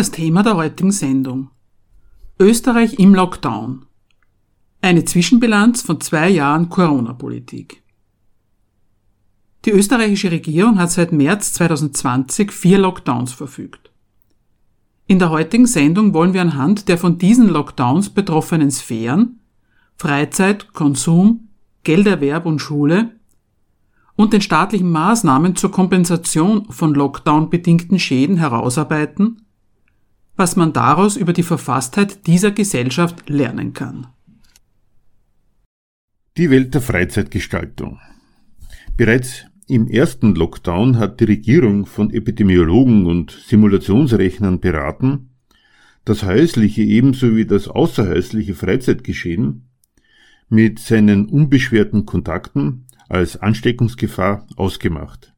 Das Thema der heutigen Sendung. Österreich im Lockdown. Eine Zwischenbilanz von zwei Jahren Corona-Politik. Die österreichische Regierung hat seit März 2020 vier Lockdowns verfügt. In der heutigen Sendung wollen wir anhand der von diesen Lockdowns betroffenen Sphären Freizeit, Konsum, Gelderwerb und Schule und den staatlichen Maßnahmen zur Kompensation von Lockdown-bedingten Schäden herausarbeiten, was man daraus über die Verfasstheit dieser Gesellschaft lernen kann. Die Welt der Freizeitgestaltung. Bereits im ersten Lockdown hat die Regierung von Epidemiologen und Simulationsrechnern beraten, das häusliche ebenso wie das außerhäusliche Freizeitgeschehen mit seinen unbeschwerten Kontakten als Ansteckungsgefahr ausgemacht.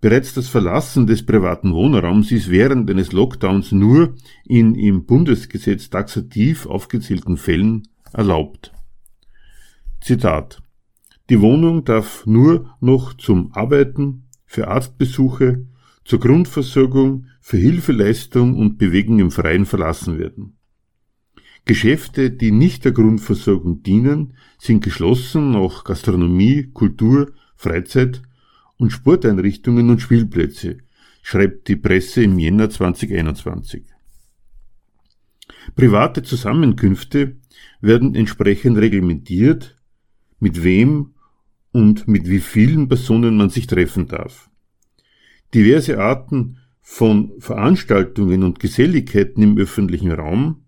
Bereits das Verlassen des privaten Wohnraums ist während eines Lockdowns nur in im Bundesgesetz taxativ aufgezählten Fällen erlaubt. Zitat Die Wohnung darf nur noch zum Arbeiten, für Arztbesuche, zur Grundversorgung, für Hilfeleistung und Bewegung im Freien verlassen werden. Geschäfte, die nicht der Grundversorgung dienen, sind geschlossen, auch Gastronomie, Kultur, Freizeit und Sporteinrichtungen und Spielplätze, schreibt die Presse im Jänner 2021. Private Zusammenkünfte werden entsprechend reglementiert, mit wem und mit wie vielen Personen man sich treffen darf. Diverse Arten von Veranstaltungen und Geselligkeiten im öffentlichen Raum,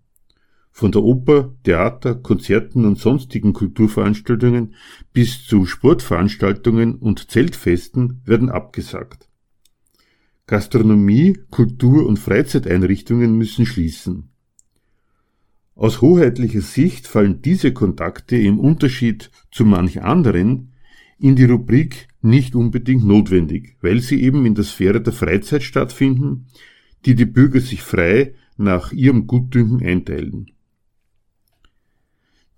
von der Oper, Theater, Konzerten und sonstigen Kulturveranstaltungen bis zu Sportveranstaltungen und Zeltfesten werden abgesagt. Gastronomie, Kultur- und Freizeiteinrichtungen müssen schließen. Aus hoheitlicher Sicht fallen diese Kontakte im Unterschied zu manch anderen in die Rubrik nicht unbedingt notwendig, weil sie eben in der Sphäre der Freizeit stattfinden, die die Bürger sich frei nach ihrem Gutdünken einteilen.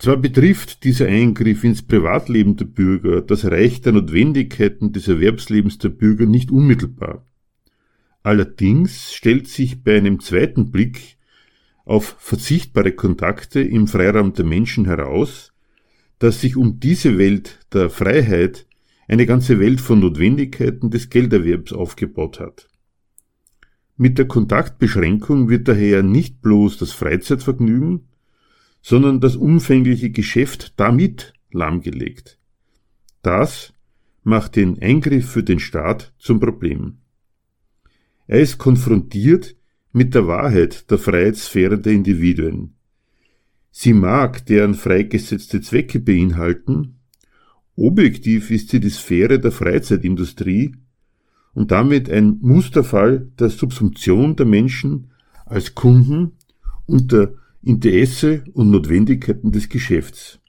Zwar betrifft dieser Eingriff ins Privatleben der Bürger das Reich der Notwendigkeiten des Erwerbslebens der Bürger nicht unmittelbar. Allerdings stellt sich bei einem zweiten Blick auf verzichtbare Kontakte im Freiraum der Menschen heraus, dass sich um diese Welt der Freiheit eine ganze Welt von Notwendigkeiten des Gelderwerbs aufgebaut hat. Mit der Kontaktbeschränkung wird daher nicht bloß das Freizeitvergnügen, sondern das umfängliche Geschäft damit lahmgelegt. Das macht den Eingriff für den Staat zum Problem. Er ist konfrontiert mit der Wahrheit der Freiheitssphäre der Individuen. Sie mag deren freigesetzte Zwecke beinhalten, objektiv ist sie die Sphäre der Freizeitindustrie und damit ein Musterfall der Subsumption der Menschen als Kunden unter Interesse und Notwendigkeiten des Geschäfts.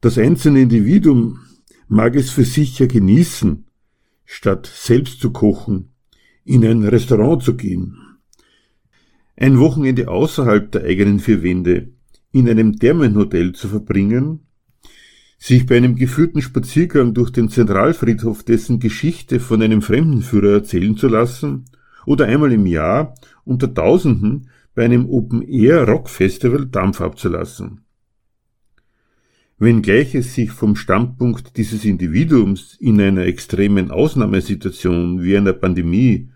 Das einzelne Individuum mag es für sich ja genießen, statt selbst zu kochen, in ein Restaurant zu gehen ein Wochenende außerhalb der eigenen vier Wände in einem Thermenhotel zu verbringen, sich bei einem geführten Spaziergang durch den Zentralfriedhof dessen Geschichte von einem Fremdenführer erzählen zu lassen oder einmal im Jahr unter Tausenden bei einem Open-Air-Rock-Festival Dampf abzulassen. Wenngleich es sich vom Standpunkt dieses Individuums in einer extremen Ausnahmesituation wie einer Pandemie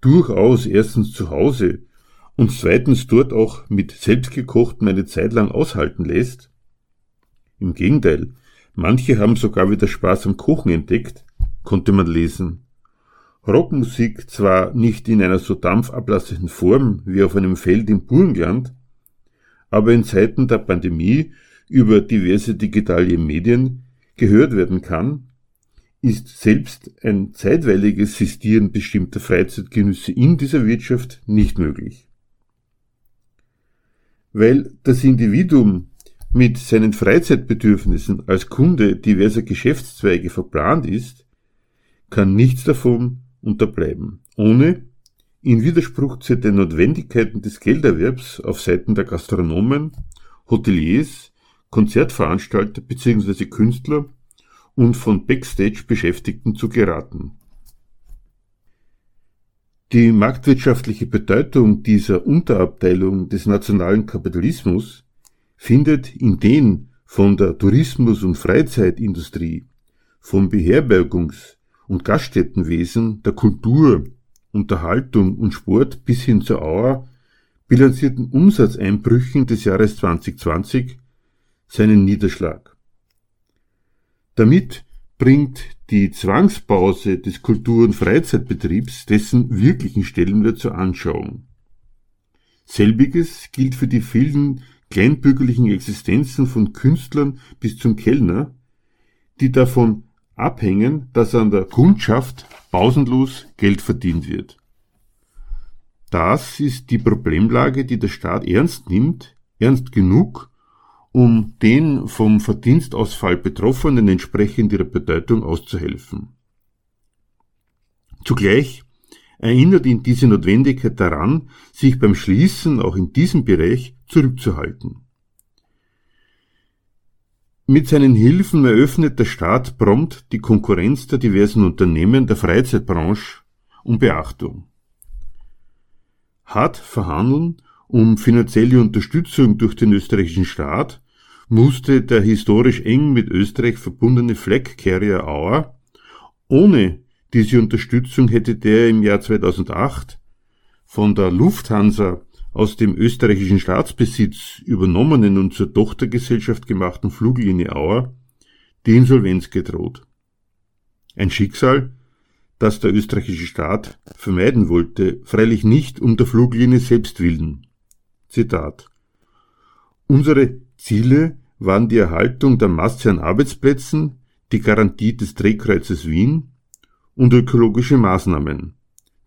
durchaus erstens zu Hause und zweitens dort auch mit selbstgekochten eine Zeit lang aushalten lässt? Im Gegenteil, manche haben sogar wieder Spaß am Kochen entdeckt, konnte man lesen. Rockmusik zwar nicht in einer so dampfablassenden Form wie auf einem Feld im Burgenland, aber in Zeiten der Pandemie über diverse digitale Medien gehört werden kann, ist selbst ein zeitweiliges Sistieren bestimmter Freizeitgenüsse in dieser Wirtschaft nicht möglich. Weil das Individuum mit seinen Freizeitbedürfnissen als Kunde diverser Geschäftszweige verplant ist, kann nichts davon unterbleiben, ohne in Widerspruch zu den Notwendigkeiten des Gelderwerbs auf Seiten der Gastronomen, Hoteliers, Konzertveranstalter bzw. Künstler und von Backstage-Beschäftigten zu geraten. Die marktwirtschaftliche Bedeutung dieser Unterabteilung des nationalen Kapitalismus findet in den von der Tourismus- und Freizeitindustrie, vom Beherbergungs- und Gaststättenwesen, der Kultur, Unterhaltung und Sport bis hin zur Auer bilanzierten Umsatzeinbrüchen des Jahres 2020 seinen Niederschlag. Damit bringt die Zwangspause des Kultur- und Freizeitbetriebs dessen wirklichen Stellenwert zur Anschauung. Selbiges gilt für die vielen kleinbürgerlichen Existenzen von Künstlern bis zum Kellner, die davon abhängen, dass an der Kundschaft pausenlos Geld verdient wird. Das ist die Problemlage, die der Staat ernst nimmt, ernst genug, um den vom Verdienstausfall Betroffenen entsprechend ihrer Bedeutung auszuhelfen. Zugleich erinnert ihn diese Notwendigkeit daran, sich beim Schließen auch in diesem Bereich zurückzuhalten. Mit seinen Hilfen eröffnet der Staat prompt die Konkurrenz der diversen Unternehmen der Freizeitbranche um Beachtung. Hart verhandeln um finanzielle Unterstützung durch den österreichischen Staat musste der historisch eng mit Österreich verbundene Flag Carrier Auer. Ohne diese Unterstützung hätte der im Jahr 2008 von der Lufthansa aus dem österreichischen Staatsbesitz übernommenen und zur Tochtergesellschaft gemachten Fluglinie Auer die Insolvenz gedroht. Ein Schicksal, das der österreichische Staat vermeiden wollte, freilich nicht um der Fluglinie selbst willen. Zitat Unsere Ziele waren die Erhaltung der Masse an Arbeitsplätzen, die Garantie des Drehkreuzes Wien und ökologische Maßnahmen,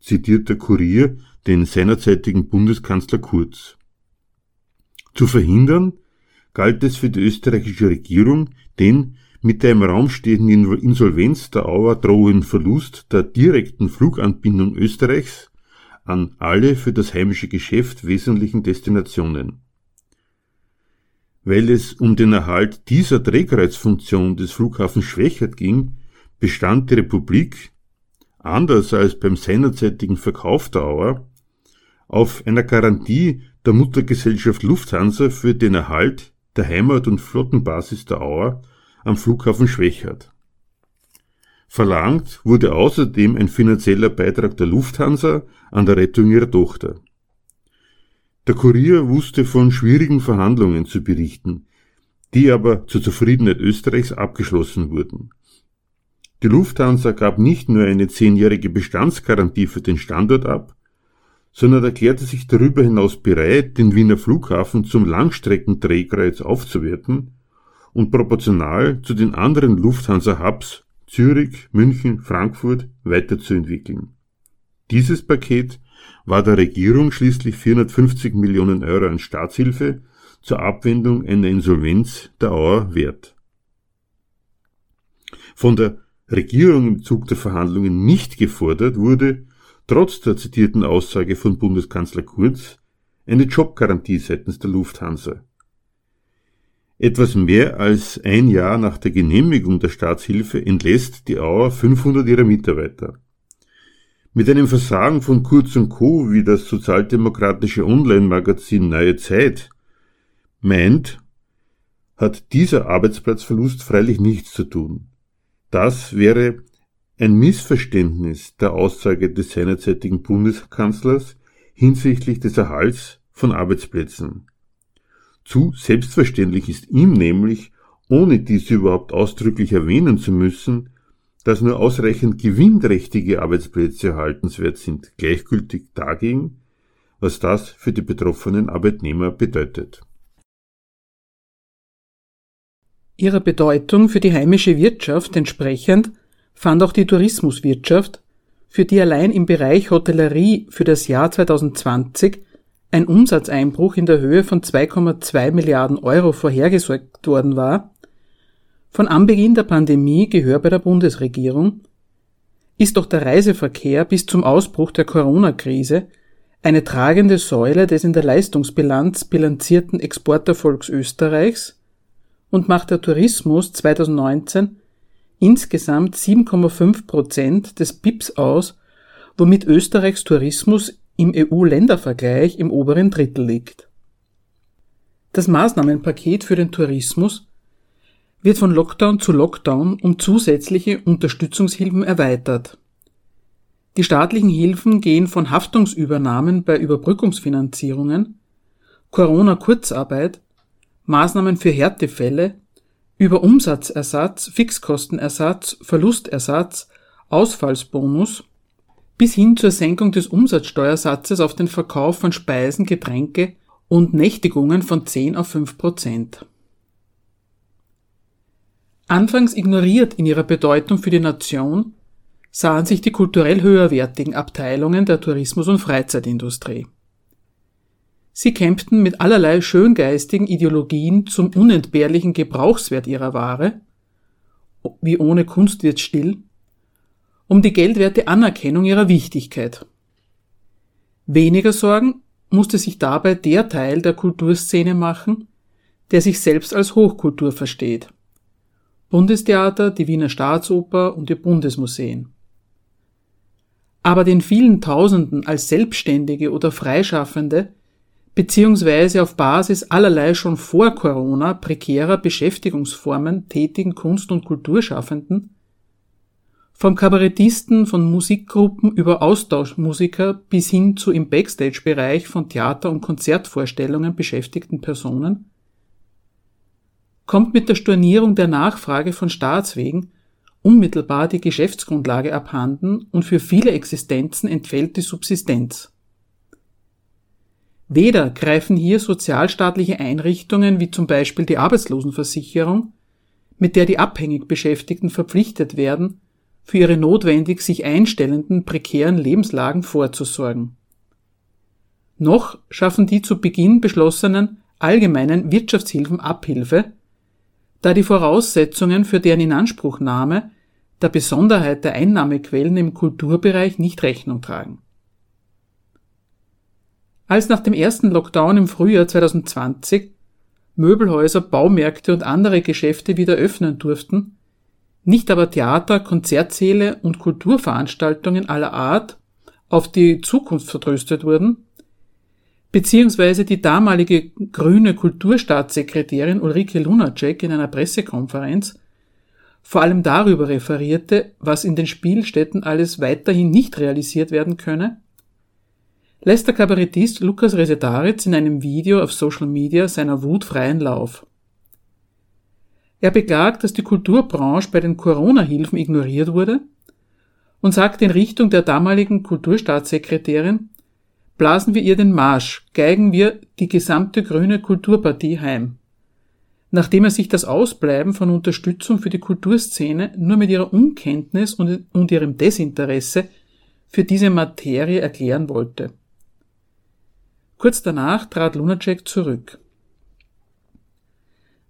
zitiert der Kurier den seinerzeitigen Bundeskanzler Kurz. Zu verhindern galt es für die österreichische Regierung, den mit der im Raum stehenden Insolvenz der Auer drohenden Verlust der direkten Fluganbindung Österreichs an alle für das heimische Geschäft wesentlichen Destinationen. Weil es um den Erhalt dieser Drehkreuzfunktion des Flughafens Schwächert ging, bestand die Republik, anders als beim seinerzeitigen Verkauf der Auer, auf einer Garantie der Muttergesellschaft Lufthansa für den Erhalt der Heimat- und Flottenbasis der Auer am Flughafen Schwächert. Verlangt wurde außerdem ein finanzieller Beitrag der Lufthansa an der Rettung ihrer Tochter. Der Kurier wusste von schwierigen Verhandlungen zu berichten, die aber zur Zufriedenheit Österreichs abgeschlossen wurden. Die Lufthansa gab nicht nur eine zehnjährige Bestandsgarantie für den Standort ab, sondern erklärte sich darüber hinaus bereit, den Wiener Flughafen zum Langstreckendrehkreuz aufzuwerten und proportional zu den anderen Lufthansa-Hubs Zürich, München, Frankfurt weiterzuentwickeln. Dieses Paket war der Regierung schließlich 450 Millionen Euro an Staatshilfe zur Abwendung einer Insolvenz der Auer wert. Von der Regierung im Zug der Verhandlungen nicht gefordert wurde, trotz der zitierten Aussage von Bundeskanzler Kurz, eine Jobgarantie seitens der Lufthansa. Etwas mehr als ein Jahr nach der Genehmigung der Staatshilfe entlässt die Auer 500 ihrer Mitarbeiter. Mit einem Versagen von Kurz und Co., wie das sozialdemokratische Online-Magazin Neue Zeit meint, hat dieser Arbeitsplatzverlust freilich nichts zu tun. Das wäre ein Missverständnis der Aussage des seinerzeitigen Bundeskanzlers hinsichtlich des Erhalts von Arbeitsplätzen. Zu selbstverständlich ist ihm nämlich, ohne dies überhaupt ausdrücklich erwähnen zu müssen, dass nur ausreichend gewinnträchtige Arbeitsplätze erhaltenswert sind, gleichgültig dagegen, was das für die betroffenen Arbeitnehmer bedeutet. Ihrer Bedeutung für die heimische Wirtschaft entsprechend fand auch die Tourismuswirtschaft, für die allein im Bereich Hotellerie für das Jahr 2020 ein Umsatzeinbruch in der Höhe von 2,2 Milliarden Euro vorhergesagt worden war, von Anbeginn der Pandemie Gehör bei der Bundesregierung, ist doch der Reiseverkehr bis zum Ausbruch der Corona-Krise eine tragende Säule des in der Leistungsbilanz bilanzierten Exporterfolgs Österreichs und macht der Tourismus 2019 insgesamt 7,5 Prozent des BIPs aus, womit Österreichs Tourismus im EU-Ländervergleich im oberen Drittel liegt. Das Maßnahmenpaket für den Tourismus wird von Lockdown zu Lockdown um zusätzliche Unterstützungshilfen erweitert. Die staatlichen Hilfen gehen von Haftungsübernahmen bei Überbrückungsfinanzierungen, Corona-Kurzarbeit, Maßnahmen für Härtefälle, über Umsatzersatz, Fixkostenersatz, Verlustersatz, Ausfallsbonus bis hin zur Senkung des Umsatzsteuersatzes auf den Verkauf von Speisen, Getränke und Nächtigungen von 10 auf 5 Prozent. Anfangs ignoriert in ihrer Bedeutung für die Nation, sahen sich die kulturell höherwertigen Abteilungen der Tourismus- und Freizeitindustrie. Sie kämpften mit allerlei schöngeistigen Ideologien zum unentbehrlichen Gebrauchswert ihrer Ware, wie ohne Kunst wird still, um die geldwerte Anerkennung ihrer Wichtigkeit. Weniger Sorgen musste sich dabei der Teil der Kulturszene machen, der sich selbst als Hochkultur versteht. Bundestheater, die Wiener Staatsoper und die Bundesmuseen. Aber den vielen Tausenden als Selbstständige oder Freischaffende beziehungsweise auf Basis allerlei schon vor Corona prekärer Beschäftigungsformen tätigen Kunst- und Kulturschaffenden, vom Kabarettisten von Musikgruppen über Austauschmusiker bis hin zu im Backstage-Bereich von Theater- und Konzertvorstellungen beschäftigten Personen, kommt mit der Stornierung der Nachfrage von Staatswegen unmittelbar die Geschäftsgrundlage abhanden und für viele Existenzen entfällt die Subsistenz. Weder greifen hier sozialstaatliche Einrichtungen wie zum Beispiel die Arbeitslosenversicherung, mit der die abhängig Beschäftigten verpflichtet werden, für ihre notwendig sich einstellenden prekären Lebenslagen vorzusorgen. Noch schaffen die zu Beginn beschlossenen allgemeinen Wirtschaftshilfen Abhilfe, da die Voraussetzungen für deren Inanspruchnahme der Besonderheit der Einnahmequellen im Kulturbereich nicht Rechnung tragen. Als nach dem ersten Lockdown im Frühjahr 2020 Möbelhäuser, Baumärkte und andere Geschäfte wieder öffnen durften, nicht aber Theater, Konzertsäle und Kulturveranstaltungen aller Art auf die Zukunft vertröstet wurden, beziehungsweise die damalige grüne Kulturstaatssekretärin Ulrike Lunacek in einer Pressekonferenz vor allem darüber referierte, was in den Spielstätten alles weiterhin nicht realisiert werden könne, lässt der Kabarettist Lukas Resetaritz in einem Video auf Social Media seiner Wut freien Lauf. Er beklagt, dass die Kulturbranche bei den Corona-Hilfen ignoriert wurde und sagt in Richtung der damaligen Kulturstaatssekretärin, blasen wir ihr den Marsch, geigen wir die gesamte grüne Kulturpartie heim nachdem er sich das Ausbleiben von Unterstützung für die Kulturszene nur mit ihrer Unkenntnis und, und ihrem Desinteresse für diese Materie erklären wollte. Kurz danach trat Lunacek zurück.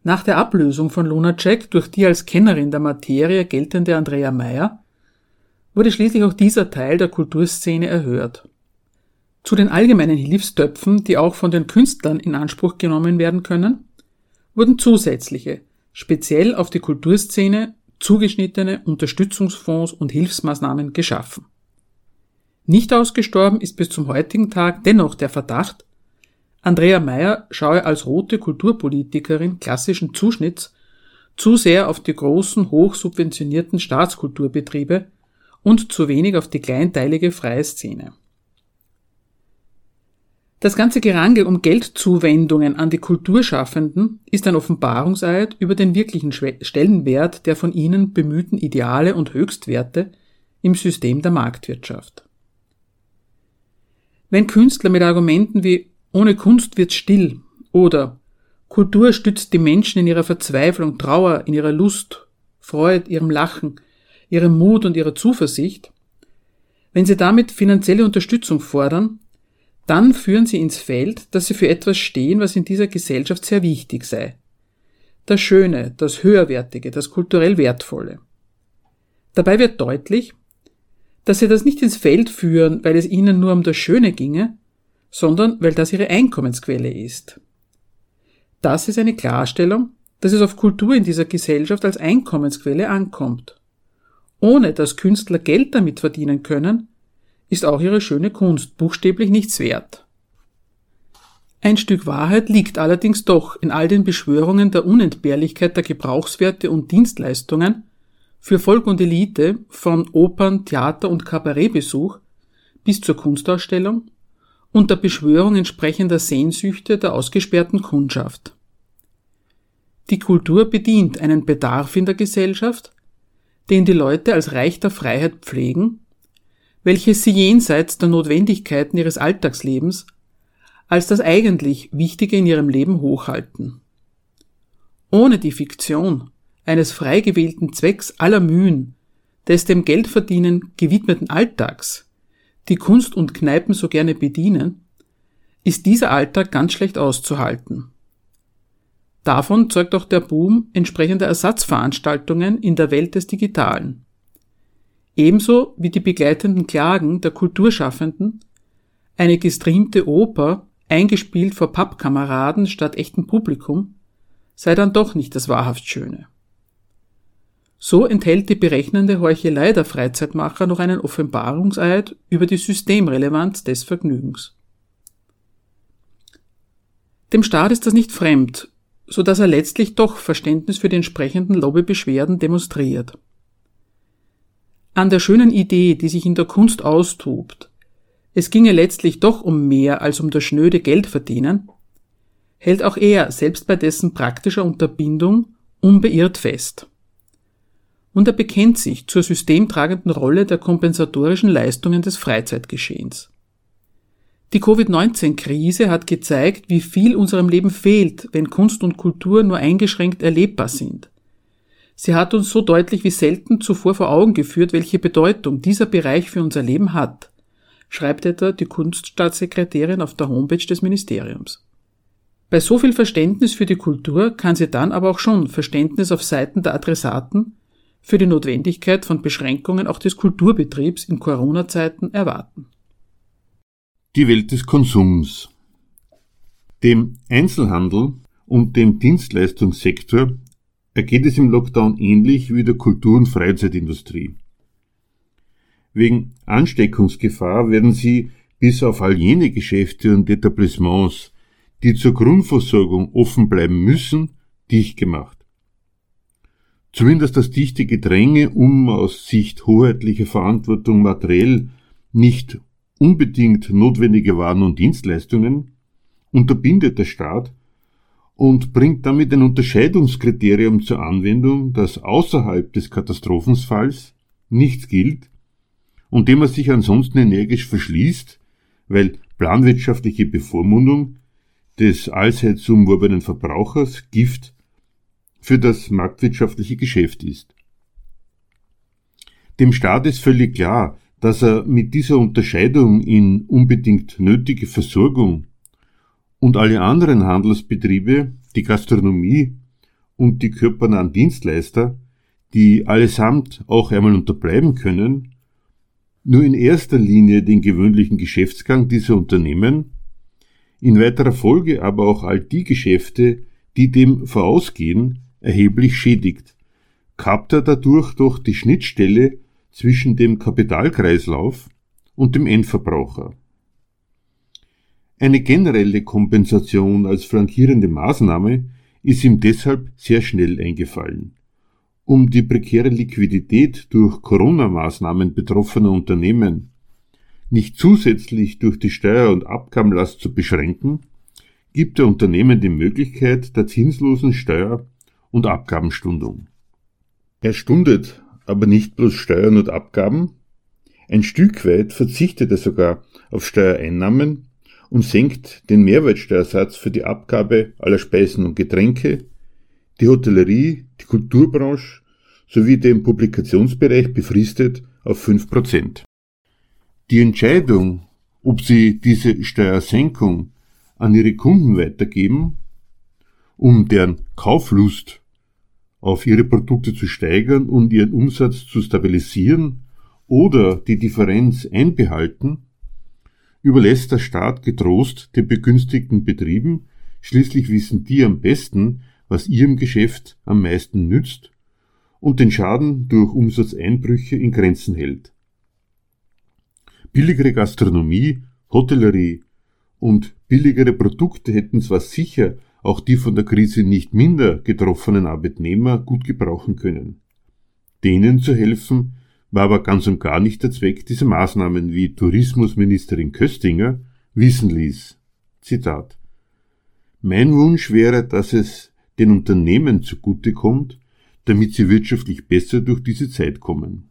Nach der Ablösung von Lunacek durch die als Kennerin der Materie geltende Andrea Meyer wurde schließlich auch dieser Teil der Kulturszene erhört. Zu den allgemeinen Hilfstöpfen, die auch von den Künstlern in Anspruch genommen werden können, wurden zusätzliche, speziell auf die Kulturszene zugeschnittene Unterstützungsfonds und Hilfsmaßnahmen geschaffen. Nicht ausgestorben ist bis zum heutigen Tag dennoch der Verdacht, Andrea Meyer schaue als rote Kulturpolitikerin klassischen Zuschnitts zu sehr auf die großen, hochsubventionierten Staatskulturbetriebe und zu wenig auf die kleinteilige freie Szene. Das ganze Gerangel um Geldzuwendungen an die Kulturschaffenden ist ein Offenbarungseid über den wirklichen Stellenwert der von ihnen bemühten Ideale und Höchstwerte im System der Marktwirtschaft. Wenn Künstler mit Argumenten wie ohne Kunst wird still oder Kultur stützt die Menschen in ihrer Verzweiflung, Trauer, in ihrer Lust, Freude, ihrem Lachen, ihrem Mut und ihrer Zuversicht, wenn sie damit finanzielle Unterstützung fordern, dann führen sie ins Feld, dass sie für etwas stehen, was in dieser Gesellschaft sehr wichtig sei. Das Schöne, das Höherwertige, das kulturell Wertvolle. Dabei wird deutlich, dass sie das nicht ins Feld führen, weil es ihnen nur um das Schöne ginge, sondern weil das ihre Einkommensquelle ist. Das ist eine Klarstellung, dass es auf Kultur in dieser Gesellschaft als Einkommensquelle ankommt. Ohne dass Künstler Geld damit verdienen können, ist auch ihre schöne Kunst buchstäblich nichts wert. Ein Stück Wahrheit liegt allerdings doch in all den Beschwörungen der Unentbehrlichkeit der Gebrauchswerte und Dienstleistungen für Volk und Elite von Opern, Theater und Kabarettbesuch bis zur Kunstausstellung und der Beschwörung entsprechender Sehnsüchte der ausgesperrten Kundschaft. Die Kultur bedient einen Bedarf in der Gesellschaft, den die Leute als Reich der Freiheit pflegen, welches sie jenseits der Notwendigkeiten ihres Alltagslebens als das eigentlich Wichtige in ihrem Leben hochhalten. Ohne die Fiktion eines frei gewählten Zwecks aller Mühen, des dem Geldverdienen gewidmeten Alltags, die Kunst und Kneipen so gerne bedienen, ist dieser Alltag ganz schlecht auszuhalten. Davon zeugt auch der Boom entsprechender Ersatzveranstaltungen in der Welt des Digitalen. Ebenso wie die begleitenden Klagen der Kulturschaffenden, eine gestreamte Oper, eingespielt vor Pappkameraden statt echtem Publikum, sei dann doch nicht das wahrhaft Schöne. So enthält die berechnende Heuchelei der Freizeitmacher noch einen Offenbarungseid über die Systemrelevanz des Vergnügens. Dem Staat ist das nicht fremd, so dass er letztlich doch Verständnis für die entsprechenden Lobbybeschwerden demonstriert. An der schönen Idee, die sich in der Kunst austobt, es ginge letztlich doch um mehr als um das schnöde Geldverdienen, hält auch er selbst bei dessen praktischer Unterbindung unbeirrt fest. Und er bekennt sich zur systemtragenden Rolle der kompensatorischen Leistungen des Freizeitgeschehens. Die Covid-19-Krise hat gezeigt, wie viel unserem Leben fehlt, wenn Kunst und Kultur nur eingeschränkt erlebbar sind. Sie hat uns so deutlich wie selten zuvor vor Augen geführt, welche Bedeutung dieser Bereich für unser Leben hat, schreibt etwa die Kunststaatssekretärin auf der Homepage des Ministeriums. Bei so viel Verständnis für die Kultur kann sie dann aber auch schon Verständnis auf Seiten der Adressaten für die Notwendigkeit von Beschränkungen auch des Kulturbetriebs in Corona-Zeiten erwarten. Die Welt des Konsums. Dem Einzelhandel und dem Dienstleistungssektor ergeht es im Lockdown ähnlich wie der Kultur- und Freizeitindustrie. Wegen Ansteckungsgefahr werden sie bis auf all jene Geschäfte und Etablissements, die zur Grundversorgung offen bleiben müssen, dicht gemacht. Zumindest das dichte Gedränge um aus Sicht hoheitlicher Verantwortung materiell nicht unbedingt notwendige Waren und Dienstleistungen, unterbindet der Staat und bringt damit ein Unterscheidungskriterium zur Anwendung, das außerhalb des Katastrophenfalls nichts gilt und dem er sich ansonsten energisch verschließt, weil planwirtschaftliche Bevormundung des allseits umworbenen Verbrauchers Gift für das marktwirtschaftliche Geschäft ist. Dem Staat ist völlig klar, dass er mit dieser Unterscheidung in unbedingt nötige Versorgung und alle anderen Handelsbetriebe, die Gastronomie und die körpernahen Dienstleister, die allesamt auch einmal unterbleiben können, nur in erster Linie den gewöhnlichen Geschäftsgang dieser Unternehmen, in weiterer Folge aber auch all die Geschäfte, die dem vorausgehen, erheblich schädigt, kappt er dadurch doch die Schnittstelle zwischen dem Kapitalkreislauf und dem Endverbraucher. Eine generelle Kompensation als flankierende Maßnahme ist ihm deshalb sehr schnell eingefallen. Um die prekäre Liquidität durch Corona-Maßnahmen betroffener Unternehmen nicht zusätzlich durch die Steuer- und Abgabenlast zu beschränken, gibt der Unternehmen die Möglichkeit der zinslosen Steuer- und Abgabenstundung. Er stundet aber nicht bloß Steuern und Abgaben. Ein Stück weit verzichtet er sogar auf Steuereinnahmen und senkt den Mehrwertsteuersatz für die Abgabe aller Speisen und Getränke, die Hotellerie, die Kulturbranche sowie den Publikationsbereich befristet auf 5%. Die Entscheidung, ob sie diese Steuersenkung an ihre Kunden weitergeben, um deren Kauflust auf ihre Produkte zu steigern und ihren Umsatz zu stabilisieren oder die Differenz einbehalten, überlässt der Staat getrost den begünstigten Betrieben, schließlich wissen die am besten, was ihrem Geschäft am meisten nützt und den Schaden durch Umsatzeinbrüche in Grenzen hält. Billigere Gastronomie, Hotellerie und billigere Produkte hätten zwar sicher auch die von der Krise nicht minder getroffenen Arbeitnehmer gut gebrauchen können. Denen zu helfen, war aber ganz und gar nicht der Zweck dieser Maßnahmen, wie Tourismusministerin Köstinger wissen ließ. Zitat. Mein Wunsch wäre, dass es den Unternehmen zugutekommt, damit sie wirtschaftlich besser durch diese Zeit kommen.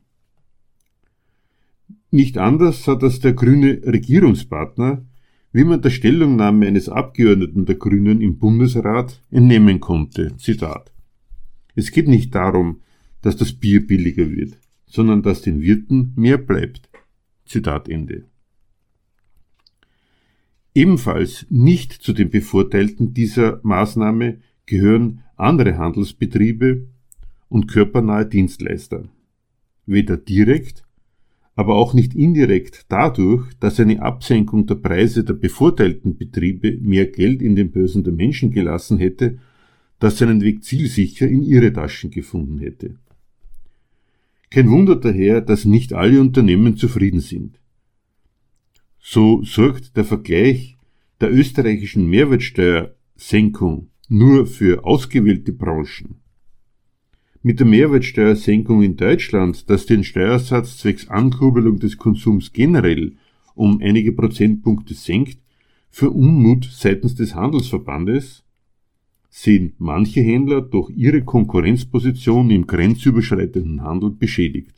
Nicht anders hat das der grüne Regierungspartner, wie man der Stellungnahme eines Abgeordneten der Grünen im Bundesrat entnehmen konnte. Zitat. Es geht nicht darum, dass das Bier billiger wird sondern dass den Wirten mehr bleibt. Zitat Ende. Ebenfalls nicht zu den Bevorteilten dieser Maßnahme gehören andere Handelsbetriebe und körpernahe Dienstleister. Weder direkt, aber auch nicht indirekt dadurch, dass eine Absenkung der Preise der bevorteilten Betriebe mehr Geld in den Börsen der Menschen gelassen hätte, das seinen Weg zielsicher in ihre Taschen gefunden hätte. Kein Wunder daher, dass nicht alle Unternehmen zufrieden sind. So sorgt der Vergleich der österreichischen Mehrwertsteuersenkung nur für ausgewählte Branchen. Mit der Mehrwertsteuersenkung in Deutschland, das den Steuersatz zwecks Ankurbelung des Konsums generell um einige Prozentpunkte senkt, für Unmut seitens des Handelsverbandes, sehen manche Händler durch ihre Konkurrenzposition im grenzüberschreitenden Handel beschädigt.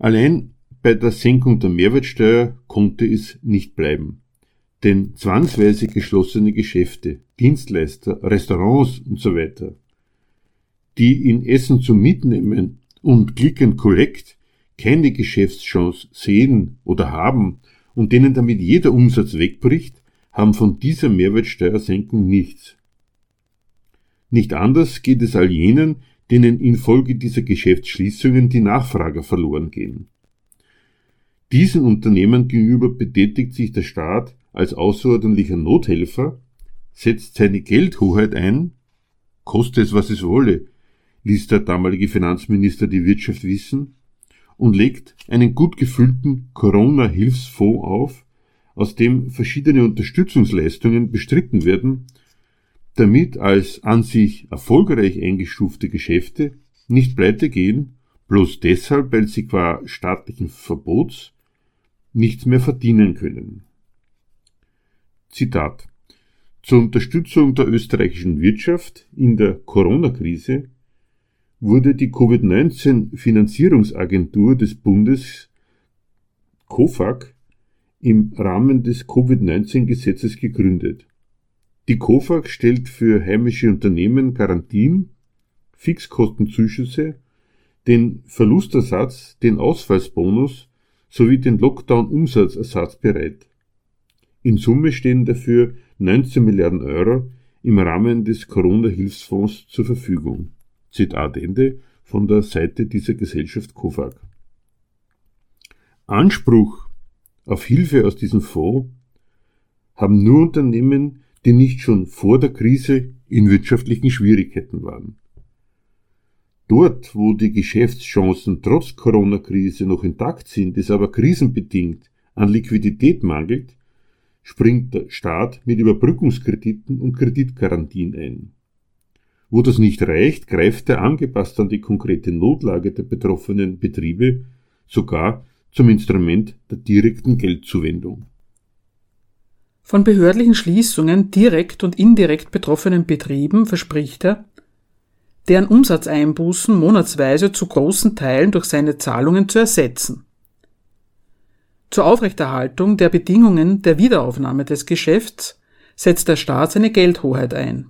Allein bei der Senkung der Mehrwertsteuer konnte es nicht bleiben. Denn zwangsweise geschlossene Geschäfte, Dienstleister, Restaurants usw., so die in Essen zum Mitnehmen und Click and Collect keine Geschäftschance sehen oder haben und denen damit jeder Umsatz wegbricht, haben von dieser Mehrwertsteuersenkung nichts. Nicht anders geht es all jenen, denen infolge dieser Geschäftsschließungen die Nachfrage verloren gehen. Diesen Unternehmen gegenüber betätigt sich der Staat als außerordentlicher Nothelfer, setzt seine Geldhoheit ein, koste es was es wolle, ließ der damalige Finanzminister die Wirtschaft wissen, und legt einen gut gefüllten Corona-Hilfsfonds auf, aus dem verschiedene Unterstützungsleistungen bestritten werden, damit als an sich erfolgreich eingestufte Geschäfte nicht pleite gehen, bloß deshalb, weil sie qua staatlichen Verbots nichts mehr verdienen können. Zitat Zur Unterstützung der österreichischen Wirtschaft in der Corona-Krise wurde die Covid-19 Finanzierungsagentur des Bundes COFAG im Rahmen des Covid-19-Gesetzes gegründet. Die KOFAG stellt für heimische Unternehmen Garantien, Fixkostenzuschüsse, den Verlustersatz, den Ausfallsbonus sowie den Lockdown-Umsatzersatz bereit. In Summe stehen dafür 19 Milliarden Euro im Rahmen des Corona-Hilfsfonds zur Verfügung. Zitat Ende von der Seite dieser Gesellschaft KOFAG. Anspruch auf Hilfe aus diesem Fonds haben nur Unternehmen, die nicht schon vor der Krise in wirtschaftlichen Schwierigkeiten waren. Dort, wo die Geschäftschancen trotz Corona-Krise noch intakt sind, es aber krisenbedingt an Liquidität mangelt, springt der Staat mit Überbrückungskrediten und Kreditgarantien ein. Wo das nicht reicht, greift er angepasst an die konkrete Notlage der betroffenen Betriebe sogar zum Instrument der direkten Geldzuwendung. Von behördlichen Schließungen direkt und indirekt betroffenen Betrieben verspricht er, deren Umsatzeinbußen monatsweise zu großen Teilen durch seine Zahlungen zu ersetzen. Zur Aufrechterhaltung der Bedingungen der Wiederaufnahme des Geschäfts setzt der Staat seine Geldhoheit ein.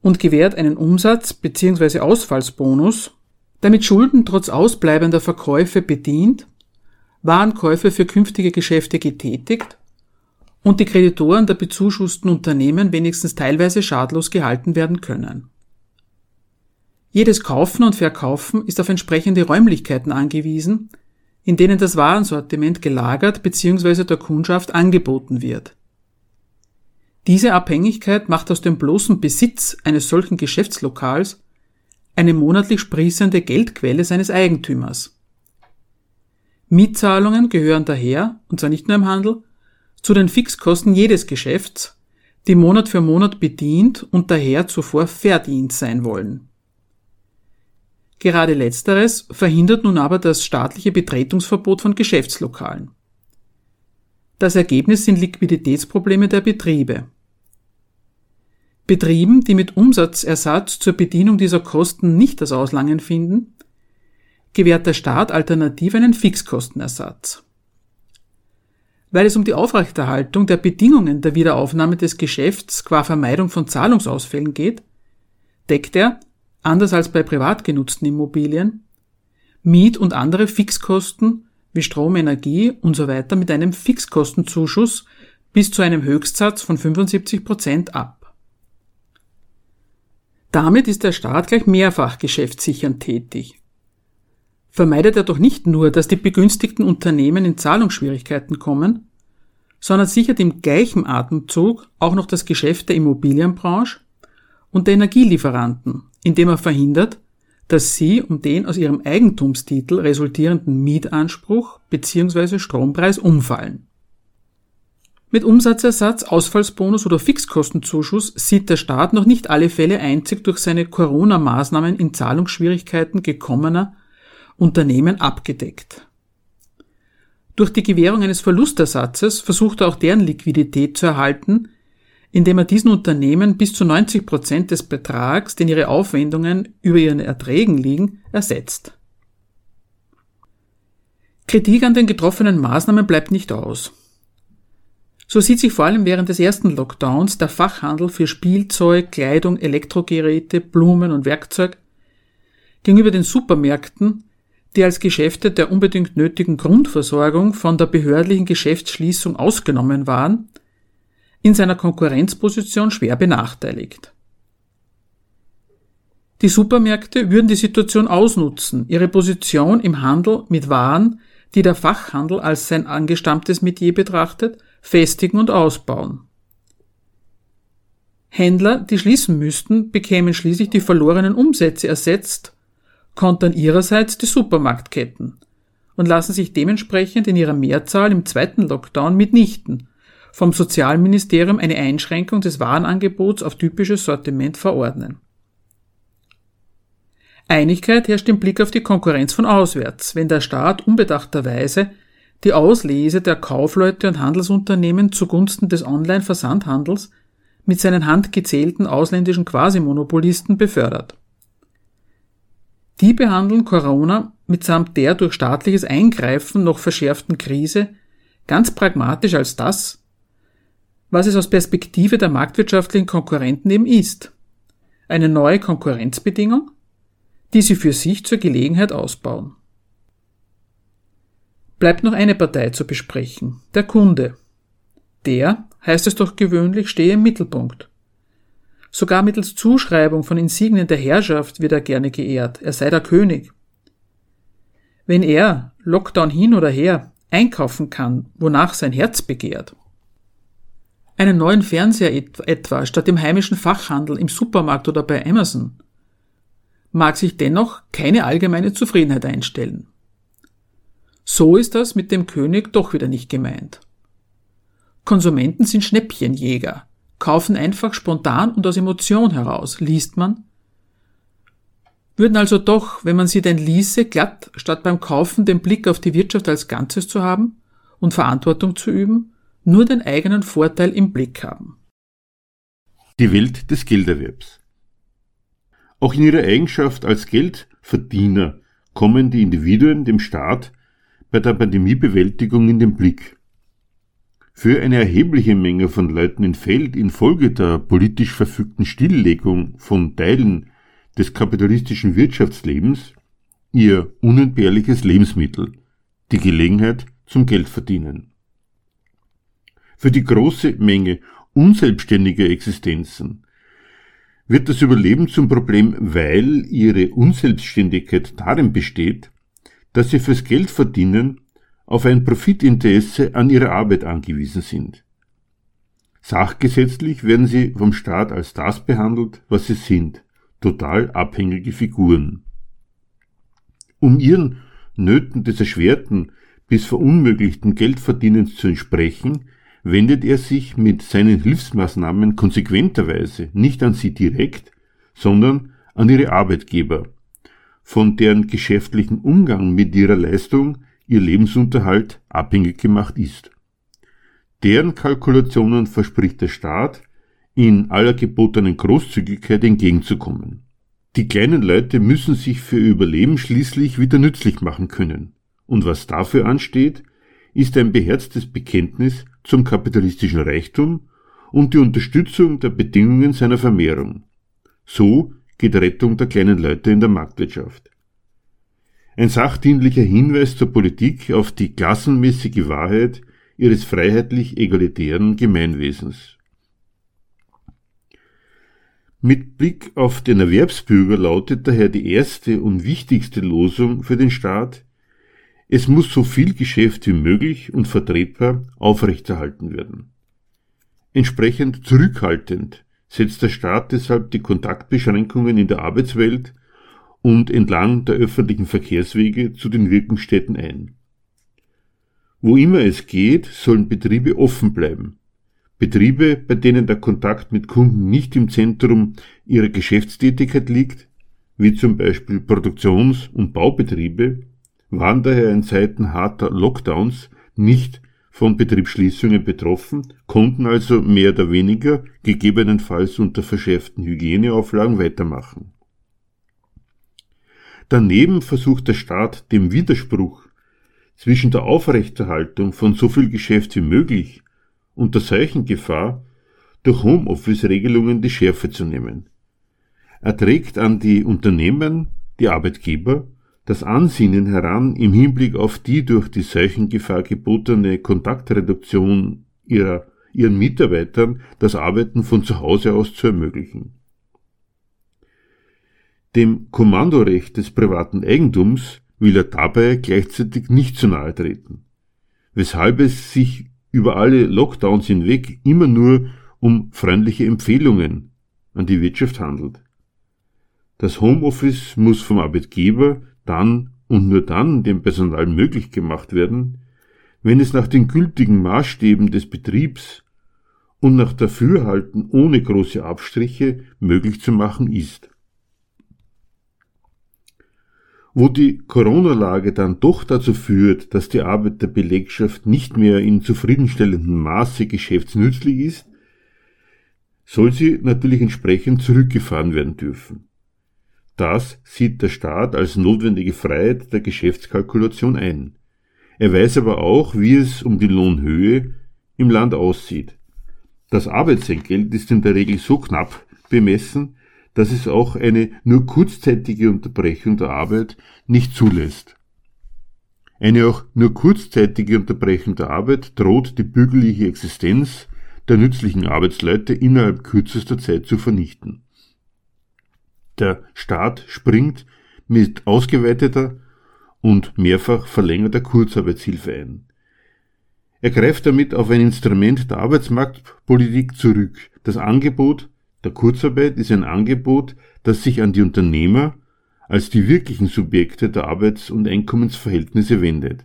und gewährt einen Umsatz- bzw. Ausfallsbonus, damit Schulden trotz ausbleibender Verkäufe bedient, Warenkäufe für künftige Geschäfte getätigt und die Kreditoren der bezuschussten Unternehmen wenigstens teilweise schadlos gehalten werden können. Jedes Kaufen und Verkaufen ist auf entsprechende Räumlichkeiten angewiesen, in denen das Warensortiment gelagert bzw. der Kundschaft angeboten wird. Diese Abhängigkeit macht aus dem bloßen Besitz eines solchen Geschäftslokals eine monatlich sprießende Geldquelle seines Eigentümers. Mietzahlungen gehören daher, und zwar nicht nur im Handel, zu den Fixkosten jedes Geschäfts, die Monat für Monat bedient und daher zuvor verdient sein wollen. Gerade letzteres verhindert nun aber das staatliche Betretungsverbot von Geschäftslokalen. Das Ergebnis sind Liquiditätsprobleme der Betriebe. Betrieben, die mit Umsatzersatz zur Bedienung dieser Kosten nicht das Auslangen finden, gewährt der Staat alternativ einen Fixkostenersatz. Weil es um die Aufrechterhaltung der Bedingungen der Wiederaufnahme des Geschäfts qua Vermeidung von Zahlungsausfällen geht, deckt er anders als bei privat genutzten Immobilien, Miet- und andere Fixkosten wie Strom, Energie usw. So mit einem Fixkostenzuschuss bis zu einem Höchstsatz von 75 Prozent ab. Damit ist der Staat gleich mehrfach geschäftssichernd tätig. Vermeidet er doch nicht nur, dass die begünstigten Unternehmen in Zahlungsschwierigkeiten kommen, sondern sichert im gleichen Atemzug auch noch das Geschäft der Immobilienbranche und der Energielieferanten, indem er verhindert, dass sie um den aus ihrem Eigentumstitel resultierenden Mietanspruch bzw. Strompreis umfallen. Mit Umsatzersatz, Ausfallsbonus oder Fixkostenzuschuss sieht der Staat noch nicht alle Fälle einzig durch seine Corona-Maßnahmen in Zahlungsschwierigkeiten gekommener Unternehmen abgedeckt. Durch die Gewährung eines Verlustersatzes versucht er auch deren Liquidität zu erhalten, indem er diesen Unternehmen bis zu 90 Prozent des Betrags, den ihre Aufwendungen über ihren Erträgen liegen, ersetzt. Kritik an den getroffenen Maßnahmen bleibt nicht aus. So sieht sich vor allem während des ersten Lockdowns der Fachhandel für Spielzeug, Kleidung, Elektrogeräte, Blumen und Werkzeug gegenüber den Supermärkten, die als Geschäfte der unbedingt nötigen Grundversorgung von der behördlichen Geschäftsschließung ausgenommen waren, in seiner Konkurrenzposition schwer benachteiligt. Die Supermärkte würden die Situation ausnutzen, ihre Position im Handel mit Waren, die der Fachhandel als sein angestammtes Metier betrachtet, festigen und ausbauen. Händler, die schließen müssten, bekämen schließlich die verlorenen Umsätze ersetzt, kontern ihrerseits die Supermarktketten und lassen sich dementsprechend in ihrer Mehrzahl im zweiten Lockdown mitnichten vom Sozialministerium eine Einschränkung des Warenangebots auf typisches Sortiment verordnen. Einigkeit herrscht im Blick auf die Konkurrenz von auswärts, wenn der Staat unbedachterweise die Auslese der Kaufleute und Handelsunternehmen zugunsten des Online-Versandhandels mit seinen handgezählten ausländischen Quasimonopolisten befördert. Die behandeln Corona mitsamt der durch staatliches Eingreifen noch verschärften Krise ganz pragmatisch als das, was es aus Perspektive der marktwirtschaftlichen Konkurrenten eben ist. Eine neue Konkurrenzbedingung, die sie für sich zur Gelegenheit ausbauen. Bleibt noch eine Partei zu besprechen, der Kunde. Der, heißt es doch gewöhnlich, stehe im Mittelpunkt. Sogar mittels Zuschreibung von Insignien der Herrschaft wird er gerne geehrt, er sei der König. Wenn er, Lockdown hin oder her, einkaufen kann, wonach sein Herz begehrt, einen neuen Fernseher etwa statt im heimischen Fachhandel, im Supermarkt oder bei Amazon, mag sich dennoch keine allgemeine Zufriedenheit einstellen. So ist das mit dem König doch wieder nicht gemeint. Konsumenten sind Schnäppchenjäger, kaufen einfach spontan und aus Emotion heraus, liest man, würden also doch, wenn man sie denn ließe, glatt statt beim Kaufen den Blick auf die Wirtschaft als Ganzes zu haben und Verantwortung zu üben, nur den eigenen Vorteil im Blick haben. Die Welt des Gelderwerbs. Auch in ihrer Eigenschaft als Geldverdiener kommen die Individuen dem Staat bei der Pandemiebewältigung in den Blick. Für eine erhebliche Menge von Leuten entfällt infolge der politisch verfügten Stilllegung von Teilen des kapitalistischen Wirtschaftslebens ihr unentbehrliches Lebensmittel, die Gelegenheit zum Geldverdienen. Für die große Menge unselbstständiger Existenzen wird das Überleben zum Problem, weil ihre Unselbstständigkeit darin besteht, dass sie fürs Geldverdienen auf ein Profitinteresse an ihrer Arbeit angewiesen sind. Sachgesetzlich werden sie vom Staat als das behandelt, was sie sind, total abhängige Figuren. Um ihren Nöten des erschwerten bis verunmöglichten Geldverdienens zu entsprechen, wendet er sich mit seinen Hilfsmaßnahmen konsequenterweise nicht an sie direkt, sondern an ihre Arbeitgeber, von deren geschäftlichen Umgang mit ihrer Leistung ihr Lebensunterhalt abhängig gemacht ist. Deren Kalkulationen verspricht der Staat, in aller gebotenen Großzügigkeit entgegenzukommen. Die kleinen Leute müssen sich für ihr Überleben schließlich wieder nützlich machen können. Und was dafür ansteht, ist ein beherztes Bekenntnis zum kapitalistischen Reichtum und die Unterstützung der Bedingungen seiner Vermehrung. So geht Rettung der kleinen Leute in der Marktwirtschaft. Ein sachdienlicher Hinweis zur Politik auf die klassenmäßige Wahrheit ihres freiheitlich-egalitären Gemeinwesens. Mit Blick auf den Erwerbsbürger lautet daher die erste und wichtigste Losung für den Staat, es muss so viel Geschäft wie möglich und vertretbar aufrechterhalten werden. Entsprechend zurückhaltend setzt der Staat deshalb die Kontaktbeschränkungen in der Arbeitswelt und entlang der öffentlichen Verkehrswege zu den Wirkungsstätten ein. Wo immer es geht, sollen Betriebe offen bleiben. Betriebe, bei denen der Kontakt mit Kunden nicht im Zentrum ihrer Geschäftstätigkeit liegt, wie zum Beispiel Produktions- und Baubetriebe, waren daher in Zeiten harter Lockdowns nicht von Betriebsschließungen betroffen, konnten also mehr oder weniger, gegebenenfalls unter verschärften Hygieneauflagen, weitermachen. Daneben versucht der Staat dem Widerspruch zwischen der Aufrechterhaltung von so viel Geschäft wie möglich und der Seuchengefahr durch Homeoffice-Regelungen die Schärfe zu nehmen. Er trägt an die Unternehmen, die Arbeitgeber das Ansinnen heran, im Hinblick auf die durch die Seuchengefahr gebotene Kontaktreduktion ihrer, ihren Mitarbeitern das Arbeiten von zu Hause aus zu ermöglichen. Dem Kommandorecht des privaten Eigentums will er dabei gleichzeitig nicht zu nahe treten, weshalb es sich über alle Lockdowns hinweg immer nur um freundliche Empfehlungen an die Wirtschaft handelt. Das Homeoffice muss vom Arbeitgeber dann und nur dann dem Personal möglich gemacht werden, wenn es nach den gültigen Maßstäben des Betriebs und nach Dafürhalten ohne große Abstriche möglich zu machen ist. Wo die Corona-Lage dann doch dazu führt, dass die Arbeit der Belegschaft nicht mehr in zufriedenstellendem Maße geschäftsnützlich ist, soll sie natürlich entsprechend zurückgefahren werden dürfen. Das sieht der Staat als notwendige Freiheit der Geschäftskalkulation ein. Er weiß aber auch, wie es um die Lohnhöhe im Land aussieht. Das Arbeitsentgelt ist in der Regel so knapp bemessen, dass es auch eine nur kurzzeitige Unterbrechung der Arbeit nicht zulässt. Eine auch nur kurzzeitige Unterbrechung der Arbeit droht die bürgerliche Existenz der nützlichen Arbeitsleute innerhalb kürzester Zeit zu vernichten. Der Staat springt mit ausgeweiteter und mehrfach verlängerter Kurzarbeitshilfe ein. Er greift damit auf ein Instrument der Arbeitsmarktpolitik zurück. Das Angebot der Kurzarbeit ist ein Angebot, das sich an die Unternehmer als die wirklichen Subjekte der Arbeits- und Einkommensverhältnisse wendet.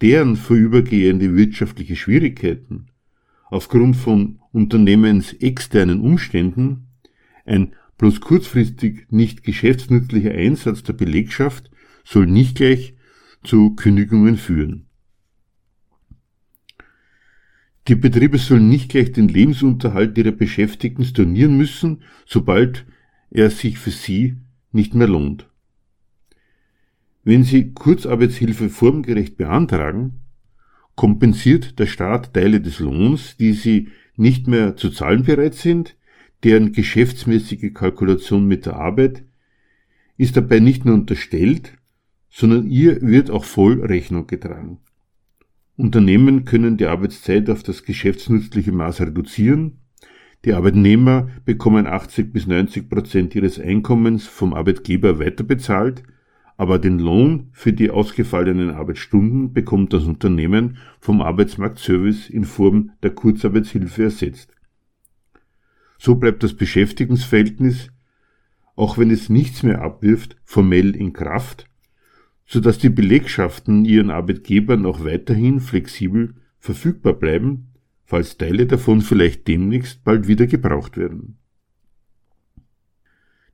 Deren vorübergehende wirtschaftliche Schwierigkeiten aufgrund von unternehmensexternen Umständen, ein bloß kurzfristig nicht geschäftsnützlicher Einsatz der Belegschaft soll nicht gleich zu Kündigungen führen. Die Betriebe sollen nicht gleich den Lebensunterhalt ihrer Beschäftigten stornieren müssen, sobald er sich für sie nicht mehr lohnt. Wenn sie Kurzarbeitshilfe formgerecht beantragen, kompensiert der Staat Teile des Lohns, die sie nicht mehr zu zahlen bereit sind, deren geschäftsmäßige Kalkulation mit der Arbeit ist dabei nicht nur unterstellt, sondern ihr wird auch voll Rechnung getragen. Unternehmen können die Arbeitszeit auf das geschäftsnützliche Maß reduzieren. Die Arbeitnehmer bekommen 80 bis 90 Prozent ihres Einkommens vom Arbeitgeber weiterbezahlt, aber den Lohn für die ausgefallenen Arbeitsstunden bekommt das Unternehmen vom Arbeitsmarktservice in Form der Kurzarbeitshilfe ersetzt. So bleibt das Beschäftigungsverhältnis, auch wenn es nichts mehr abwirft, formell in Kraft, so dass die Belegschaften ihren Arbeitgebern auch weiterhin flexibel verfügbar bleiben, falls Teile davon vielleicht demnächst bald wieder gebraucht werden.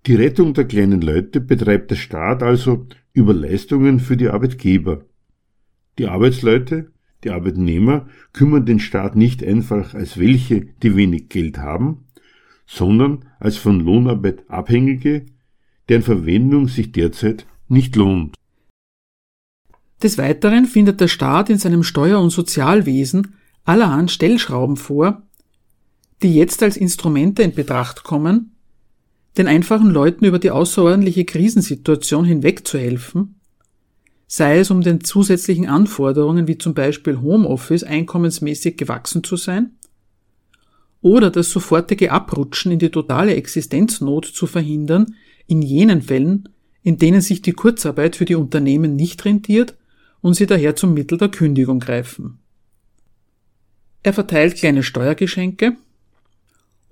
Die Rettung der kleinen Leute betreibt der Staat also über Leistungen für die Arbeitgeber. Die Arbeitsleute, die Arbeitnehmer kümmern den Staat nicht einfach als welche, die wenig Geld haben, sondern als von Lohnarbeit Abhängige, deren Verwendung sich derzeit nicht lohnt. Des Weiteren findet der Staat in seinem Steuer- und Sozialwesen allerhand Stellschrauben vor, die jetzt als Instrumente in Betracht kommen, den einfachen Leuten über die außerordentliche Krisensituation hinwegzuhelfen, sei es um den zusätzlichen Anforderungen wie zum Beispiel Homeoffice einkommensmäßig gewachsen zu sein, oder das sofortige Abrutschen in die totale Existenznot zu verhindern in jenen Fällen, in denen sich die Kurzarbeit für die Unternehmen nicht rentiert und sie daher zum Mittel der Kündigung greifen. Er verteilt kleine Steuergeschenke.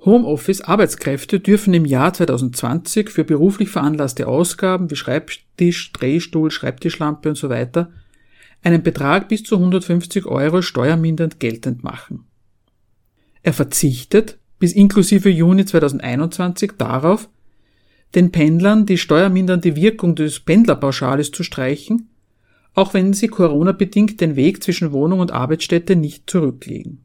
Homeoffice-Arbeitskräfte dürfen im Jahr 2020 für beruflich veranlasste Ausgaben wie Schreibtisch, Drehstuhl, Schreibtischlampe und so einen Betrag bis zu 150 Euro steuermindernd geltend machen. Er verzichtet bis inklusive Juni 2021 darauf, den Pendlern die steuermindernde Wirkung des Pendlerpauschales zu streichen auch wenn sie Corona-bedingt den Weg zwischen Wohnung und Arbeitsstätte nicht zurücklegen.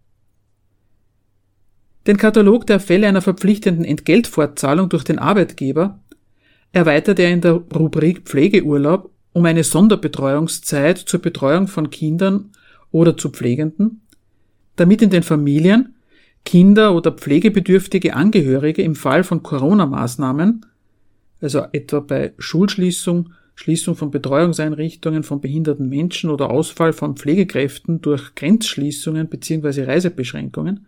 Den Katalog der Fälle einer verpflichtenden Entgeltfortzahlung durch den Arbeitgeber erweitert er in der Rubrik Pflegeurlaub um eine Sonderbetreuungszeit zur Betreuung von Kindern oder zu Pflegenden, damit in den Familien Kinder oder pflegebedürftige Angehörige im Fall von Corona-Maßnahmen, also etwa bei Schulschließung, Schließung von Betreuungseinrichtungen von behinderten Menschen oder Ausfall von Pflegekräften durch Grenzschließungen bzw. Reisebeschränkungen,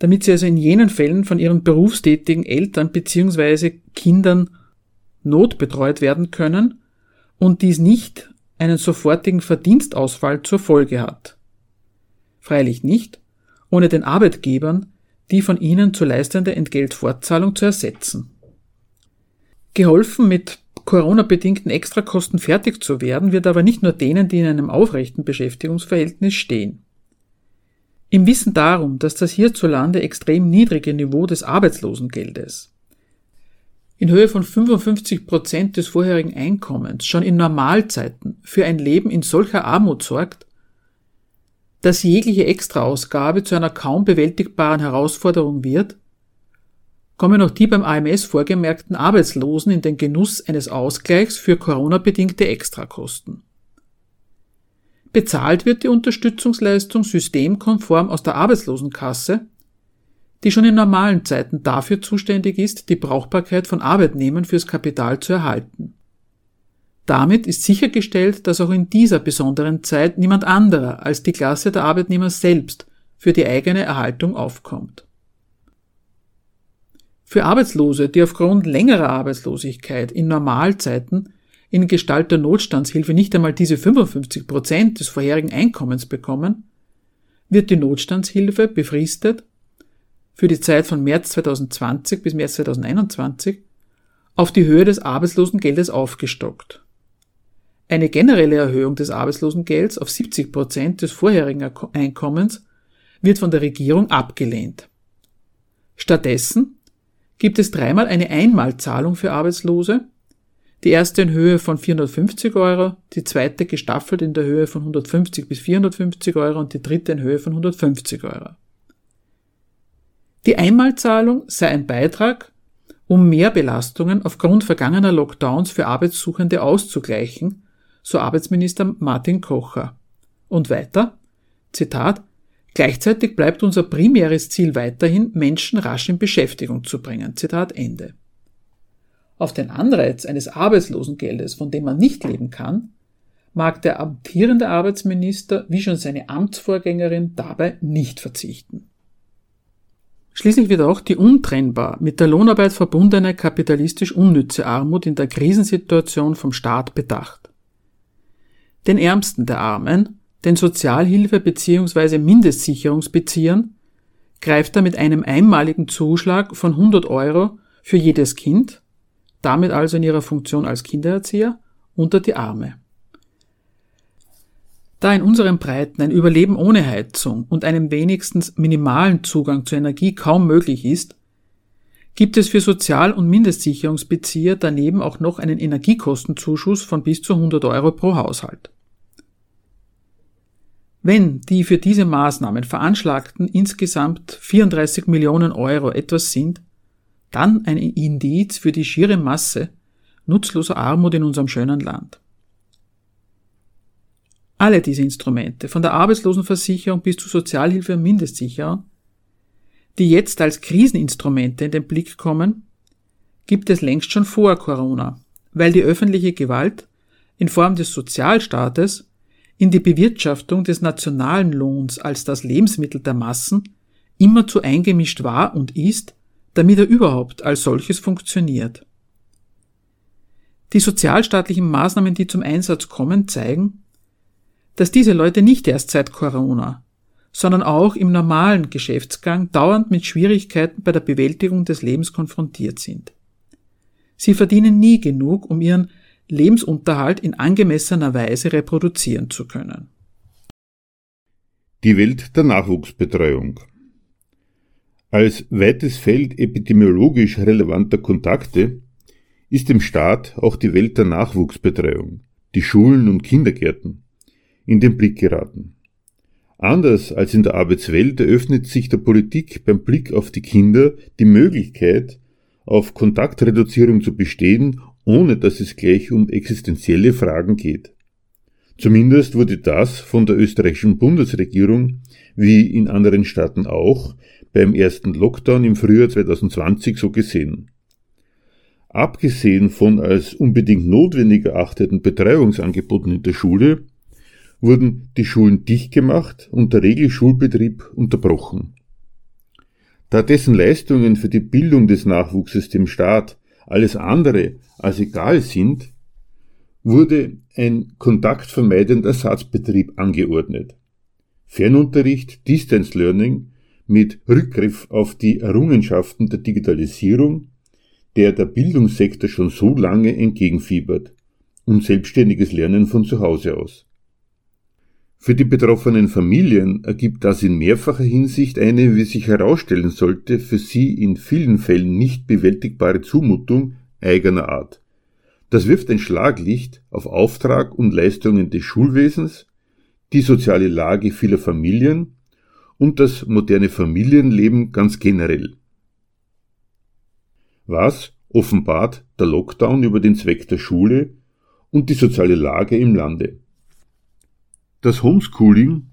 damit sie also in jenen Fällen von ihren berufstätigen Eltern bzw. Kindern notbetreut werden können und dies nicht einen sofortigen Verdienstausfall zur Folge hat. Freilich nicht, ohne den Arbeitgebern die von ihnen zu leistende Entgeltfortzahlung zu ersetzen. Geholfen mit Corona-bedingten Extrakosten fertig zu werden, wird aber nicht nur denen, die in einem aufrechten Beschäftigungsverhältnis stehen. Im Wissen darum, dass das hierzulande extrem niedrige Niveau des Arbeitslosengeldes in Höhe von 55 Prozent des vorherigen Einkommens schon in Normalzeiten für ein Leben in solcher Armut sorgt, dass jegliche Extraausgabe zu einer kaum bewältigbaren Herausforderung wird, kommen auch die beim AMS vorgemerkten Arbeitslosen in den Genuss eines Ausgleichs für Corona-bedingte Extrakosten. Bezahlt wird die Unterstützungsleistung systemkonform aus der Arbeitslosenkasse, die schon in normalen Zeiten dafür zuständig ist, die Brauchbarkeit von Arbeitnehmern fürs Kapital zu erhalten. Damit ist sichergestellt, dass auch in dieser besonderen Zeit niemand anderer als die Klasse der Arbeitnehmer selbst für die eigene Erhaltung aufkommt. Für Arbeitslose, die aufgrund längerer Arbeitslosigkeit in Normalzeiten in Gestalt der Notstandshilfe nicht einmal diese 55 Prozent des vorherigen Einkommens bekommen, wird die Notstandshilfe befristet für die Zeit von März 2020 bis März 2021 auf die Höhe des Arbeitslosengeldes aufgestockt. Eine generelle Erhöhung des Arbeitslosengelds auf 70 Prozent des vorherigen Einkommens wird von der Regierung abgelehnt. Stattdessen gibt es dreimal eine Einmalzahlung für Arbeitslose. Die erste in Höhe von 450 Euro, die zweite gestaffelt in der Höhe von 150 bis 450 Euro und die dritte in Höhe von 150 Euro. Die Einmalzahlung sei ein Beitrag, um Mehrbelastungen aufgrund vergangener Lockdowns für Arbeitssuchende auszugleichen, so Arbeitsminister Martin Kocher Und weiter, Zitat, Gleichzeitig bleibt unser primäres Ziel weiterhin, Menschen rasch in Beschäftigung zu bringen. Zitat Ende. Auf den Anreiz eines Arbeitslosengeldes, von dem man nicht leben kann, mag der amtierende Arbeitsminister wie schon seine Amtsvorgängerin dabei nicht verzichten. Schließlich wird auch die untrennbar mit der Lohnarbeit verbundene kapitalistisch unnütze Armut in der Krisensituation vom Staat bedacht. Den Ärmsten der Armen, den Sozialhilfe- bzw. Mindestsicherungsbeziehern, greift er mit einem einmaligen Zuschlag von 100 Euro für jedes Kind, damit also in ihrer Funktion als Kindererzieher, unter die Arme. Da in unseren Breiten ein Überleben ohne Heizung und einem wenigstens minimalen Zugang zur Energie kaum möglich ist, gibt es für Sozial- und Mindestsicherungsbezieher daneben auch noch einen Energiekostenzuschuss von bis zu 100 Euro pro Haushalt. Wenn die für diese Maßnahmen veranschlagten insgesamt 34 Millionen Euro etwas sind, dann ein Indiz für die schiere Masse nutzloser Armut in unserem schönen Land. Alle diese Instrumente, von der Arbeitslosenversicherung bis zur Sozialhilfe und Mindestsicherung, die jetzt als Kriseninstrumente in den Blick kommen, gibt es längst schon vor Corona, weil die öffentliche Gewalt in Form des Sozialstaates in die Bewirtschaftung des nationalen Lohns als das Lebensmittel der Massen immer zu eingemischt war und ist, damit er überhaupt als solches funktioniert. Die sozialstaatlichen Maßnahmen, die zum Einsatz kommen, zeigen, dass diese Leute nicht erst seit Corona, sondern auch im normalen Geschäftsgang dauernd mit Schwierigkeiten bei der Bewältigung des Lebens konfrontiert sind. Sie verdienen nie genug, um ihren Lebensunterhalt in angemessener Weise reproduzieren zu können. Die Welt der Nachwuchsbetreuung. Als weites Feld epidemiologisch relevanter Kontakte ist dem Staat auch die Welt der Nachwuchsbetreuung, die Schulen und Kindergärten, in den Blick geraten. Anders als in der Arbeitswelt eröffnet sich der Politik beim Blick auf die Kinder die Möglichkeit, auf Kontaktreduzierung zu bestehen ohne dass es gleich um existenzielle Fragen geht. Zumindest wurde das von der österreichischen Bundesregierung, wie in anderen Staaten auch, beim ersten Lockdown im Frühjahr 2020 so gesehen. Abgesehen von als unbedingt notwendig erachteten Betreuungsangeboten in der Schule, wurden die Schulen dicht gemacht und der Regelschulbetrieb unterbrochen. Da dessen Leistungen für die Bildung des Nachwuchses dem Staat alles andere als egal sind, wurde ein kontaktvermeidender Ersatzbetrieb angeordnet. Fernunterricht, Distance Learning mit Rückgriff auf die Errungenschaften der Digitalisierung, der der Bildungssektor schon so lange entgegenfiebert, und selbstständiges Lernen von zu Hause aus. Für die betroffenen Familien ergibt das in mehrfacher Hinsicht eine, wie sich herausstellen sollte, für sie in vielen Fällen nicht bewältigbare Zumutung eigener Art. Das wirft ein Schlaglicht auf Auftrag und Leistungen des Schulwesens, die soziale Lage vieler Familien und das moderne Familienleben ganz generell. Was offenbart der Lockdown über den Zweck der Schule und die soziale Lage im Lande? Das Homeschooling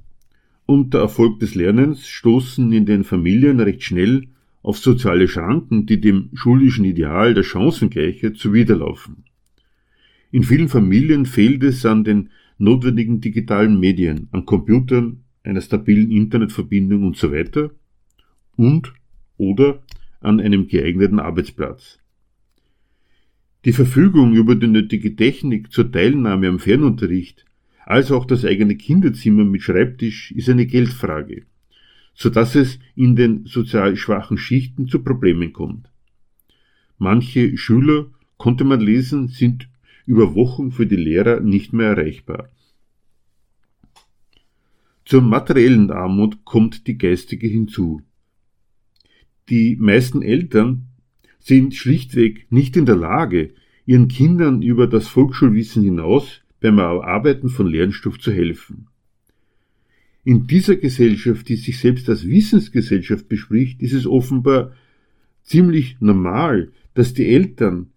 und der Erfolg des Lernens stoßen in den Familien recht schnell auf soziale Schranken, die dem schulischen Ideal der Chancengleichheit zuwiderlaufen. In vielen Familien fehlt es an den notwendigen digitalen Medien, an Computern, einer stabilen Internetverbindung und so weiter und oder an einem geeigneten Arbeitsplatz. Die Verfügung über die nötige Technik zur Teilnahme am Fernunterricht als auch das eigene Kinderzimmer mit Schreibtisch ist eine Geldfrage, so dass es in den sozial schwachen Schichten zu Problemen kommt. Manche Schüler, konnte man lesen, sind über Wochen für die Lehrer nicht mehr erreichbar. Zur materiellen Armut kommt die geistige hinzu. Die meisten Eltern sind schlichtweg nicht in der Lage, ihren Kindern über das Volksschulwissen hinaus beim Erarbeiten von Lernstoff zu helfen. In dieser Gesellschaft, die sich selbst als Wissensgesellschaft bespricht, ist es offenbar ziemlich normal, dass die Eltern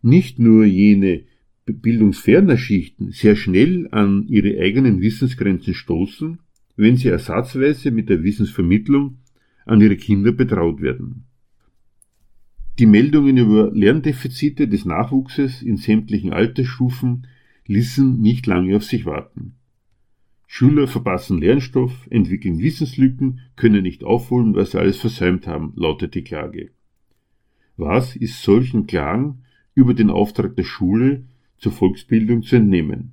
nicht nur jene bildungsferner Schichten sehr schnell an ihre eigenen Wissensgrenzen stoßen, wenn sie ersatzweise mit der Wissensvermittlung an ihre Kinder betraut werden. Die Meldungen über Lerndefizite des Nachwuchses in sämtlichen Altersstufen ließen nicht lange auf sich warten. Schüler verpassen Lernstoff, entwickeln Wissenslücken, können nicht aufholen, was sie alles versäumt haben, lautet die Klage. Was ist solchen Klagen über den Auftrag der Schule zur Volksbildung zu entnehmen?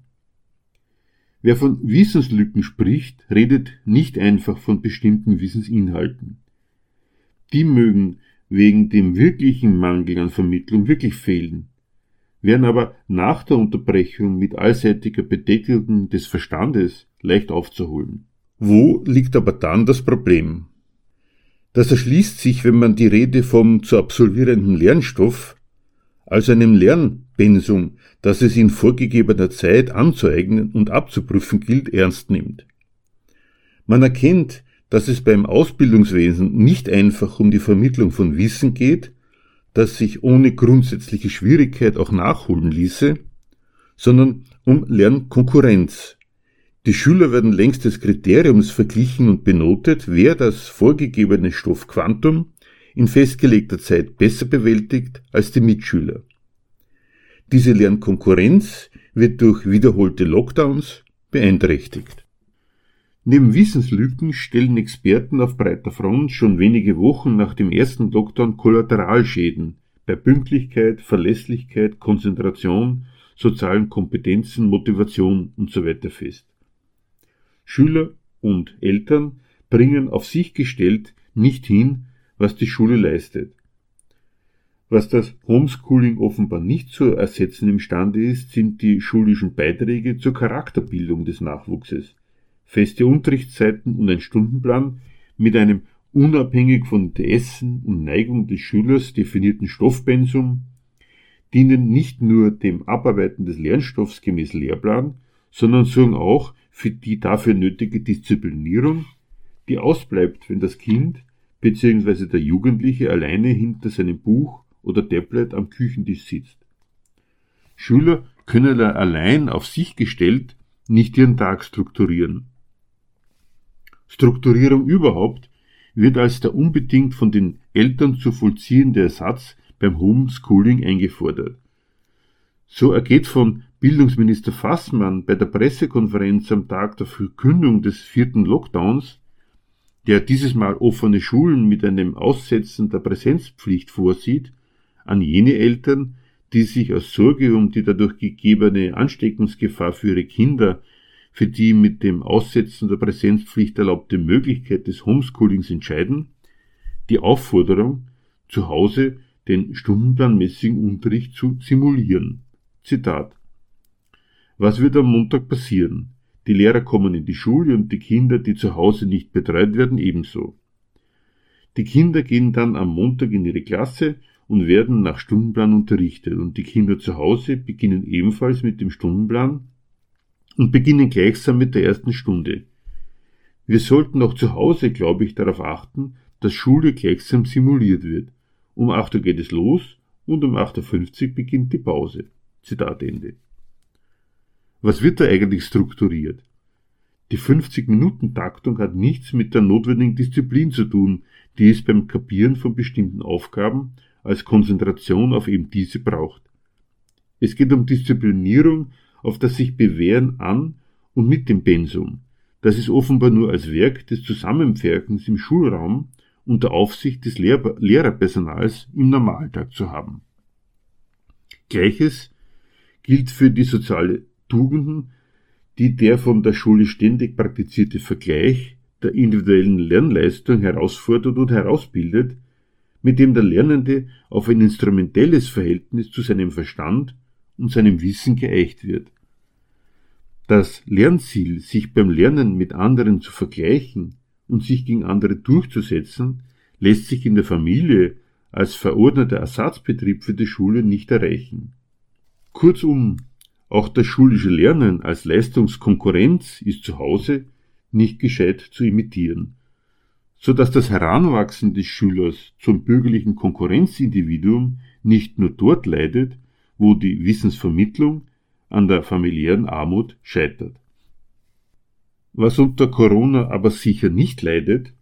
Wer von Wissenslücken spricht, redet nicht einfach von bestimmten Wissensinhalten. Die mögen wegen dem wirklichen Mangel an Vermittlung wirklich fehlen, werden aber nach der Unterbrechung mit allseitiger Bedeckung des Verstandes leicht aufzuholen. Wo liegt aber dann das Problem? Das erschließt sich, wenn man die Rede vom zu absolvierenden Lernstoff, also einem Lernpensum, das es in vorgegebener Zeit anzueignen und abzuprüfen gilt, ernst nimmt. Man erkennt, dass es beim Ausbildungswesen nicht einfach um die Vermittlung von Wissen geht, das sich ohne grundsätzliche Schwierigkeit auch nachholen ließe, sondern um Lernkonkurrenz. Die Schüler werden längst des Kriteriums verglichen und benotet, wer das vorgegebene Stoffquantum in festgelegter Zeit besser bewältigt als die Mitschüler. Diese Lernkonkurrenz wird durch wiederholte Lockdowns beeinträchtigt. Neben Wissenslücken stellen Experten auf breiter Front schon wenige Wochen nach dem ersten Lockdown Kollateralschäden bei Pünktlichkeit, Verlässlichkeit, Konzentration, sozialen Kompetenzen, Motivation usw. So fest. Schüler und Eltern bringen auf sich gestellt nicht hin, was die Schule leistet. Was das Homeschooling offenbar nicht zu ersetzen imstande ist, sind die schulischen Beiträge zur Charakterbildung des Nachwuchses feste Unterrichtszeiten und ein Stundenplan mit einem unabhängig von Interessen und Neigung des Schülers definierten Stoffpensum dienen nicht nur dem Abarbeiten des Lernstoffs gemäß Lehrplan, sondern sorgen auch für die dafür nötige Disziplinierung, die ausbleibt, wenn das Kind bzw. der Jugendliche alleine hinter seinem Buch oder Tablet am Küchentisch sitzt. Schüler können allein auf sich gestellt nicht ihren Tag strukturieren. Strukturierung überhaupt wird als der unbedingt von den Eltern zu vollziehende Ersatz beim Homeschooling eingefordert. So ergeht von Bildungsminister Fassmann bei der Pressekonferenz am Tag der Verkündung des vierten Lockdowns, der dieses Mal offene Schulen mit einem Aussetzen der Präsenzpflicht vorsieht, an jene Eltern, die sich aus Sorge um die dadurch gegebene Ansteckungsgefahr für ihre Kinder für die mit dem Aussetzen der Präsenzpflicht erlaubte Möglichkeit des Homeschoolings entscheiden, die Aufforderung, zu Hause den stundenplanmäßigen Unterricht zu simulieren. Zitat. Was wird am Montag passieren? Die Lehrer kommen in die Schule und die Kinder, die zu Hause nicht betreut werden, ebenso. Die Kinder gehen dann am Montag in ihre Klasse und werden nach Stundenplan unterrichtet und die Kinder zu Hause beginnen ebenfalls mit dem Stundenplan und beginnen gleichsam mit der ersten Stunde. Wir sollten auch zu Hause, glaube ich, darauf achten, dass Schule gleichsam simuliert wird. Um 8 Uhr geht es los und um 8.50 Uhr beginnt die Pause. Zitat Ende. Was wird da eigentlich strukturiert? Die 50-Minuten-Taktung hat nichts mit der notwendigen Disziplin zu tun, die es beim Kapieren von bestimmten Aufgaben als Konzentration auf eben diese braucht. Es geht um Disziplinierung auf das sich Bewähren an und mit dem Pensum, das es offenbar nur als Werk des Zusammenwirkens im Schulraum unter Aufsicht des Lehr Lehrerpersonals im Normaltag zu haben. Gleiches gilt für die soziale Tugenden, die der von der Schule ständig praktizierte Vergleich der individuellen Lernleistung herausfordert und herausbildet, mit dem der Lernende auf ein instrumentelles Verhältnis zu seinem Verstand und seinem Wissen geeicht wird. Das Lernziel, sich beim Lernen mit anderen zu vergleichen und sich gegen andere durchzusetzen, lässt sich in der Familie als verordneter Ersatzbetrieb für die Schule nicht erreichen. Kurzum, auch das schulische Lernen als Leistungskonkurrenz ist zu Hause nicht gescheit zu imitieren, so dass das Heranwachsen des Schülers zum bürgerlichen Konkurrenzindividuum nicht nur dort leidet, wo die Wissensvermittlung an der familiären Armut scheitert. Was unter Corona aber sicher nicht leidet,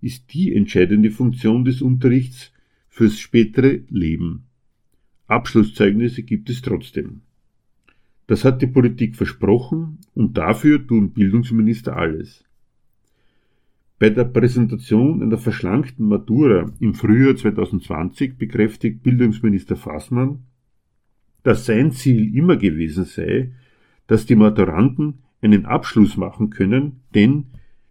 ist die entscheidende Funktion des Unterrichts fürs spätere Leben. Abschlusszeugnisse gibt es trotzdem. Das hat die Politik versprochen und dafür tun Bildungsminister alles. Bei der Präsentation einer verschlankten Matura im Frühjahr 2020 bekräftigt Bildungsminister Fassmann, dass sein Ziel immer gewesen sei, dass die Maturanden einen Abschluss machen können, denn,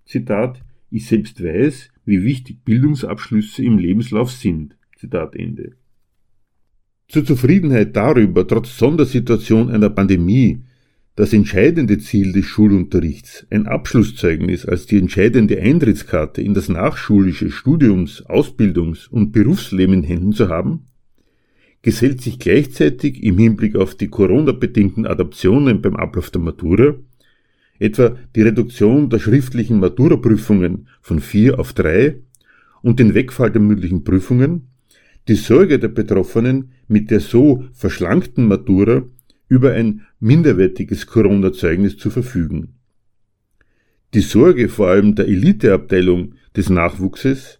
Zitat, ich selbst weiß, wie wichtig Bildungsabschlüsse im Lebenslauf sind. Zitat Ende. Zur Zufriedenheit darüber, trotz Sondersituation einer Pandemie, das entscheidende Ziel des Schulunterrichts, ein Abschlusszeugnis als die entscheidende Eintrittskarte in das nachschulische Studiums-, Ausbildungs- und Berufsleben in Händen zu haben, gesellt sich gleichzeitig im Hinblick auf die Corona-bedingten Adaptionen beim Ablauf der Matura, etwa die Reduktion der schriftlichen Maturaprüfungen von vier auf drei und den Wegfall der mündlichen Prüfungen, die Sorge der Betroffenen, mit der so verschlankten Matura über ein minderwertiges Corona-Zeugnis zu verfügen. Die Sorge vor allem der Eliteabteilung des Nachwuchses,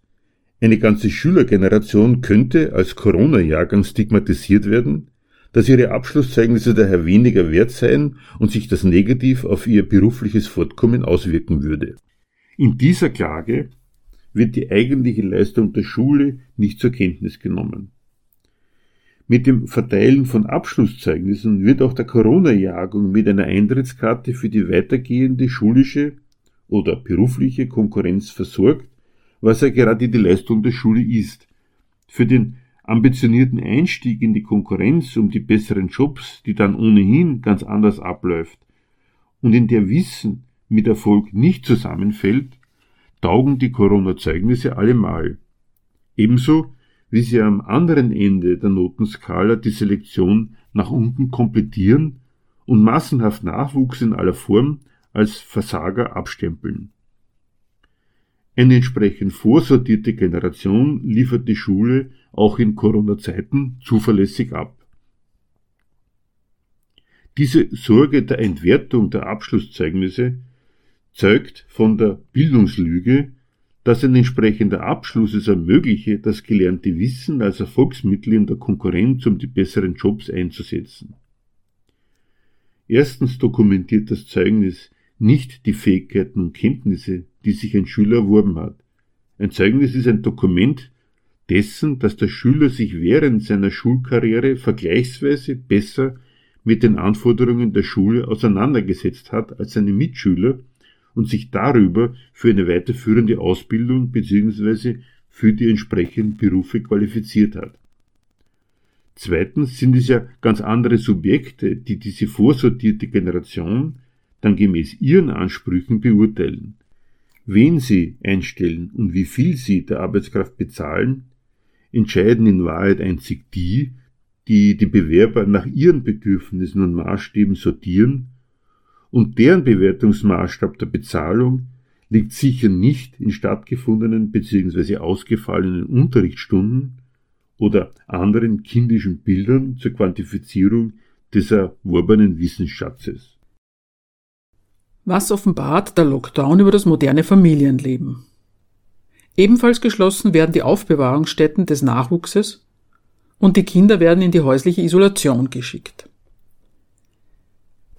eine ganze Schülergeneration könnte als Corona-Jahrgang stigmatisiert werden, dass ihre Abschlusszeugnisse daher weniger wert seien und sich das negativ auf ihr berufliches Fortkommen auswirken würde. In dieser Klage wird die eigentliche Leistung der Schule nicht zur Kenntnis genommen. Mit dem Verteilen von Abschlusszeugnissen wird auch der Corona-Jahrgang mit einer Eintrittskarte für die weitergehende schulische oder berufliche Konkurrenz versorgt, was ja gerade die Leistung der Schule ist. Für den ambitionierten Einstieg in die Konkurrenz um die besseren Jobs, die dann ohnehin ganz anders abläuft und in der Wissen mit Erfolg nicht zusammenfällt, taugen die Corona-Zeugnisse allemal. Ebenso wie sie am anderen Ende der Notenskala die Selektion nach unten komplettieren und massenhaft Nachwuchs in aller Form als Versager abstempeln. Eine entsprechend vorsortierte Generation liefert die Schule auch in Corona-Zeiten zuverlässig ab. Diese Sorge der Entwertung der Abschlusszeugnisse zeugt von der Bildungslüge, dass ein entsprechender Abschluss es ermögliche, das gelernte Wissen als Erfolgsmittel in der Konkurrenz um die besseren Jobs einzusetzen. Erstens dokumentiert das Zeugnis nicht die Fähigkeiten und Kenntnisse, die sich ein Schüler erworben hat. Ein Zeugnis ist ein Dokument dessen, dass der Schüler sich während seiner Schulkarriere vergleichsweise besser mit den Anforderungen der Schule auseinandergesetzt hat als seine Mitschüler und sich darüber für eine weiterführende Ausbildung bzw. für die entsprechenden Berufe qualifiziert hat. Zweitens sind es ja ganz andere Subjekte, die diese vorsortierte Generation dann gemäß ihren Ansprüchen beurteilen. Wen sie einstellen und wie viel sie der Arbeitskraft bezahlen, entscheiden in Wahrheit einzig die, die die Bewerber nach ihren Bedürfnissen und Maßstäben sortieren und deren Bewertungsmaßstab der Bezahlung liegt sicher nicht in stattgefundenen bzw. ausgefallenen Unterrichtsstunden oder anderen kindischen Bildern zur Quantifizierung des erworbenen Wissensschatzes. Was offenbart der Lockdown über das moderne Familienleben? Ebenfalls geschlossen werden die Aufbewahrungsstätten des Nachwuchses und die Kinder werden in die häusliche Isolation geschickt.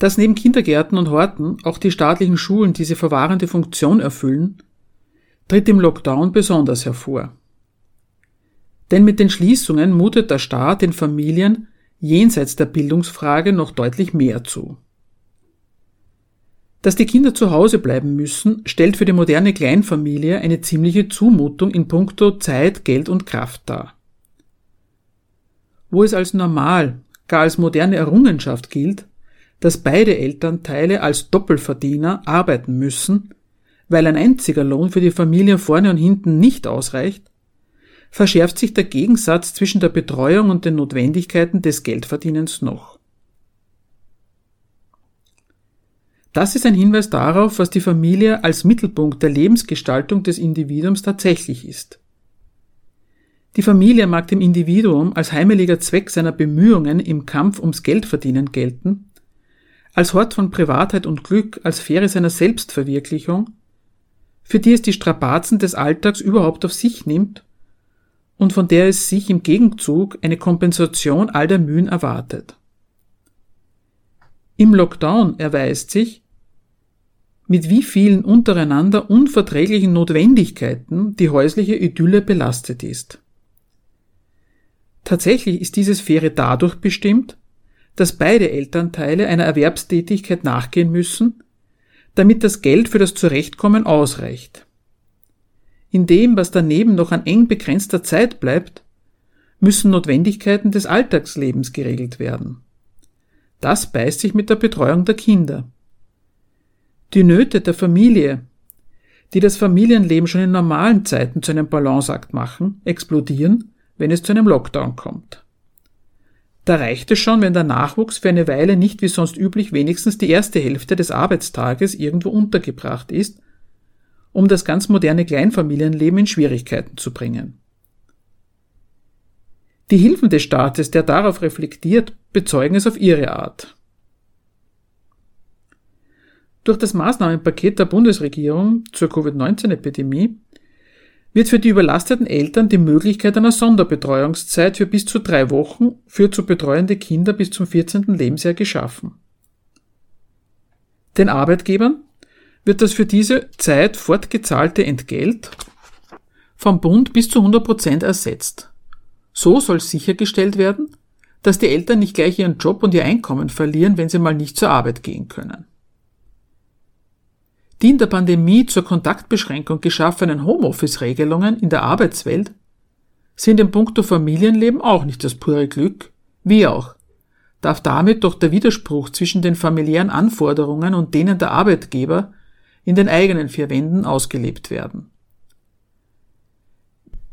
Dass neben Kindergärten und Horten auch die staatlichen Schulen diese verwahrende Funktion erfüllen, tritt im Lockdown besonders hervor. Denn mit den Schließungen mutet der Staat den Familien jenseits der Bildungsfrage noch deutlich mehr zu. Dass die Kinder zu Hause bleiben müssen, stellt für die moderne Kleinfamilie eine ziemliche Zumutung in puncto Zeit, Geld und Kraft dar. Wo es als normal, gar als moderne Errungenschaft gilt, dass beide Elternteile als Doppelverdiener arbeiten müssen, weil ein einziger Lohn für die Familie vorne und hinten nicht ausreicht, verschärft sich der Gegensatz zwischen der Betreuung und den Notwendigkeiten des Geldverdienens noch. Das ist ein Hinweis darauf, was die Familie als Mittelpunkt der Lebensgestaltung des Individuums tatsächlich ist. Die Familie mag dem Individuum als heimeliger Zweck seiner Bemühungen im Kampf ums Geldverdienen gelten, als Hort von Privatheit und Glück, als Sphäre seiner Selbstverwirklichung, für die es die Strapazen des Alltags überhaupt auf sich nimmt und von der es sich im Gegenzug eine Kompensation all der Mühen erwartet. Im Lockdown erweist sich, mit wie vielen untereinander unverträglichen Notwendigkeiten die häusliche Idylle belastet ist. Tatsächlich ist diese Sphäre dadurch bestimmt, dass beide Elternteile einer Erwerbstätigkeit nachgehen müssen, damit das Geld für das Zurechtkommen ausreicht. In dem, was daneben noch an eng begrenzter Zeit bleibt, müssen Notwendigkeiten des Alltagslebens geregelt werden. Das beißt sich mit der Betreuung der Kinder. Die Nöte der Familie, die das Familienleben schon in normalen Zeiten zu einem Balanceakt machen, explodieren, wenn es zu einem Lockdown kommt. Da reicht es schon, wenn der Nachwuchs für eine Weile nicht wie sonst üblich wenigstens die erste Hälfte des Arbeitstages irgendwo untergebracht ist, um das ganz moderne Kleinfamilienleben in Schwierigkeiten zu bringen. Die Hilfen des Staates, der darauf reflektiert, bezeugen es auf ihre Art. Durch das Maßnahmenpaket der Bundesregierung zur Covid-19-Epidemie wird für die überlasteten Eltern die Möglichkeit einer Sonderbetreuungszeit für bis zu drei Wochen für zu betreuende Kinder bis zum 14. Lebensjahr geschaffen. Den Arbeitgebern wird das für diese Zeit fortgezahlte Entgelt vom Bund bis zu 100 Prozent ersetzt. So soll sichergestellt werden, dass die Eltern nicht gleich ihren Job und ihr Einkommen verlieren, wenn sie mal nicht zur Arbeit gehen können. Die in der Pandemie zur Kontaktbeschränkung geschaffenen Homeoffice-Regelungen in der Arbeitswelt sind im Punkto Familienleben auch nicht das pure Glück, wie auch darf damit doch der Widerspruch zwischen den familiären Anforderungen und denen der Arbeitgeber in den eigenen vier Wänden ausgelebt werden.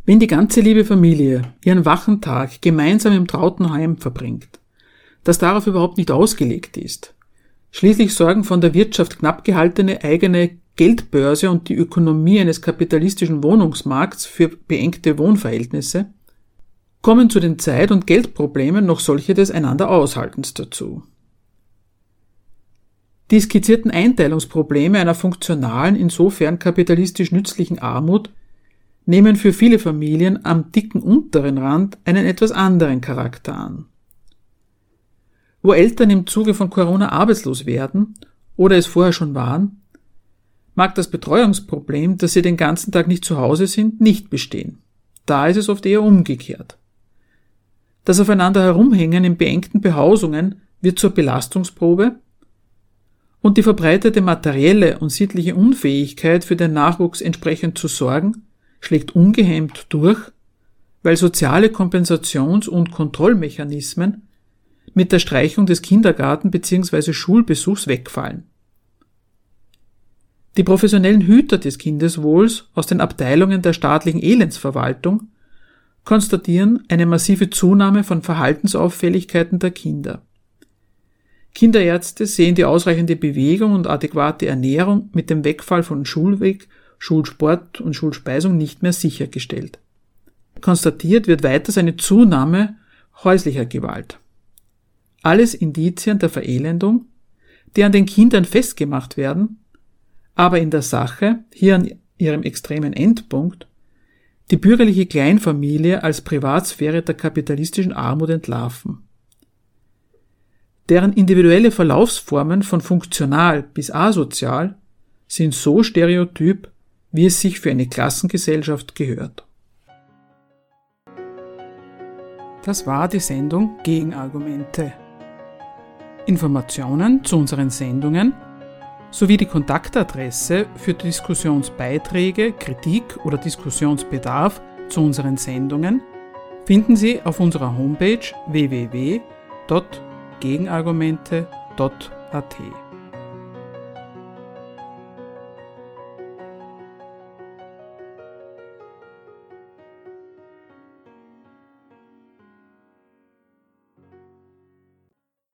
Wenn die ganze liebe Familie ihren wachen Tag gemeinsam im trauten Heim verbringt, das darauf überhaupt nicht ausgelegt ist, Schließlich sorgen von der Wirtschaft knapp gehaltene eigene Geldbörse und die Ökonomie eines kapitalistischen Wohnungsmarkts für beengte Wohnverhältnisse, kommen zu den Zeit- und Geldproblemen noch solche des einander Aushaltens dazu. Die skizzierten Einteilungsprobleme einer funktionalen, insofern kapitalistisch nützlichen Armut nehmen für viele Familien am dicken unteren Rand einen etwas anderen Charakter an wo Eltern im Zuge von Corona arbeitslos werden oder es vorher schon waren, mag das Betreuungsproblem, dass sie den ganzen Tag nicht zu Hause sind, nicht bestehen. Da ist es oft eher umgekehrt. Das Aufeinander herumhängen in beengten Behausungen wird zur Belastungsprobe und die verbreitete materielle und sittliche Unfähigkeit für den Nachwuchs entsprechend zu sorgen, schlägt ungehemmt durch, weil soziale Kompensations- und Kontrollmechanismen mit der Streichung des Kindergarten- bzw. Schulbesuchs wegfallen. Die professionellen Hüter des Kindeswohls aus den Abteilungen der staatlichen Elendsverwaltung konstatieren eine massive Zunahme von Verhaltensauffälligkeiten der Kinder. Kinderärzte sehen die ausreichende Bewegung und adäquate Ernährung mit dem Wegfall von Schulweg, Schulsport und Schulspeisung nicht mehr sichergestellt. Konstatiert wird weiters eine Zunahme häuslicher Gewalt. Alles Indizien der Verelendung, die an den Kindern festgemacht werden, aber in der Sache, hier an ihrem extremen Endpunkt, die bürgerliche Kleinfamilie als Privatsphäre der kapitalistischen Armut entlarven. Deren individuelle Verlaufsformen von funktional bis asozial sind so stereotyp, wie es sich für eine Klassengesellschaft gehört. Das war die Sendung Gegenargumente. Informationen zu unseren Sendungen sowie die Kontaktadresse für Diskussionsbeiträge, Kritik oder Diskussionsbedarf zu unseren Sendungen finden Sie auf unserer Homepage www.gegenargumente.at.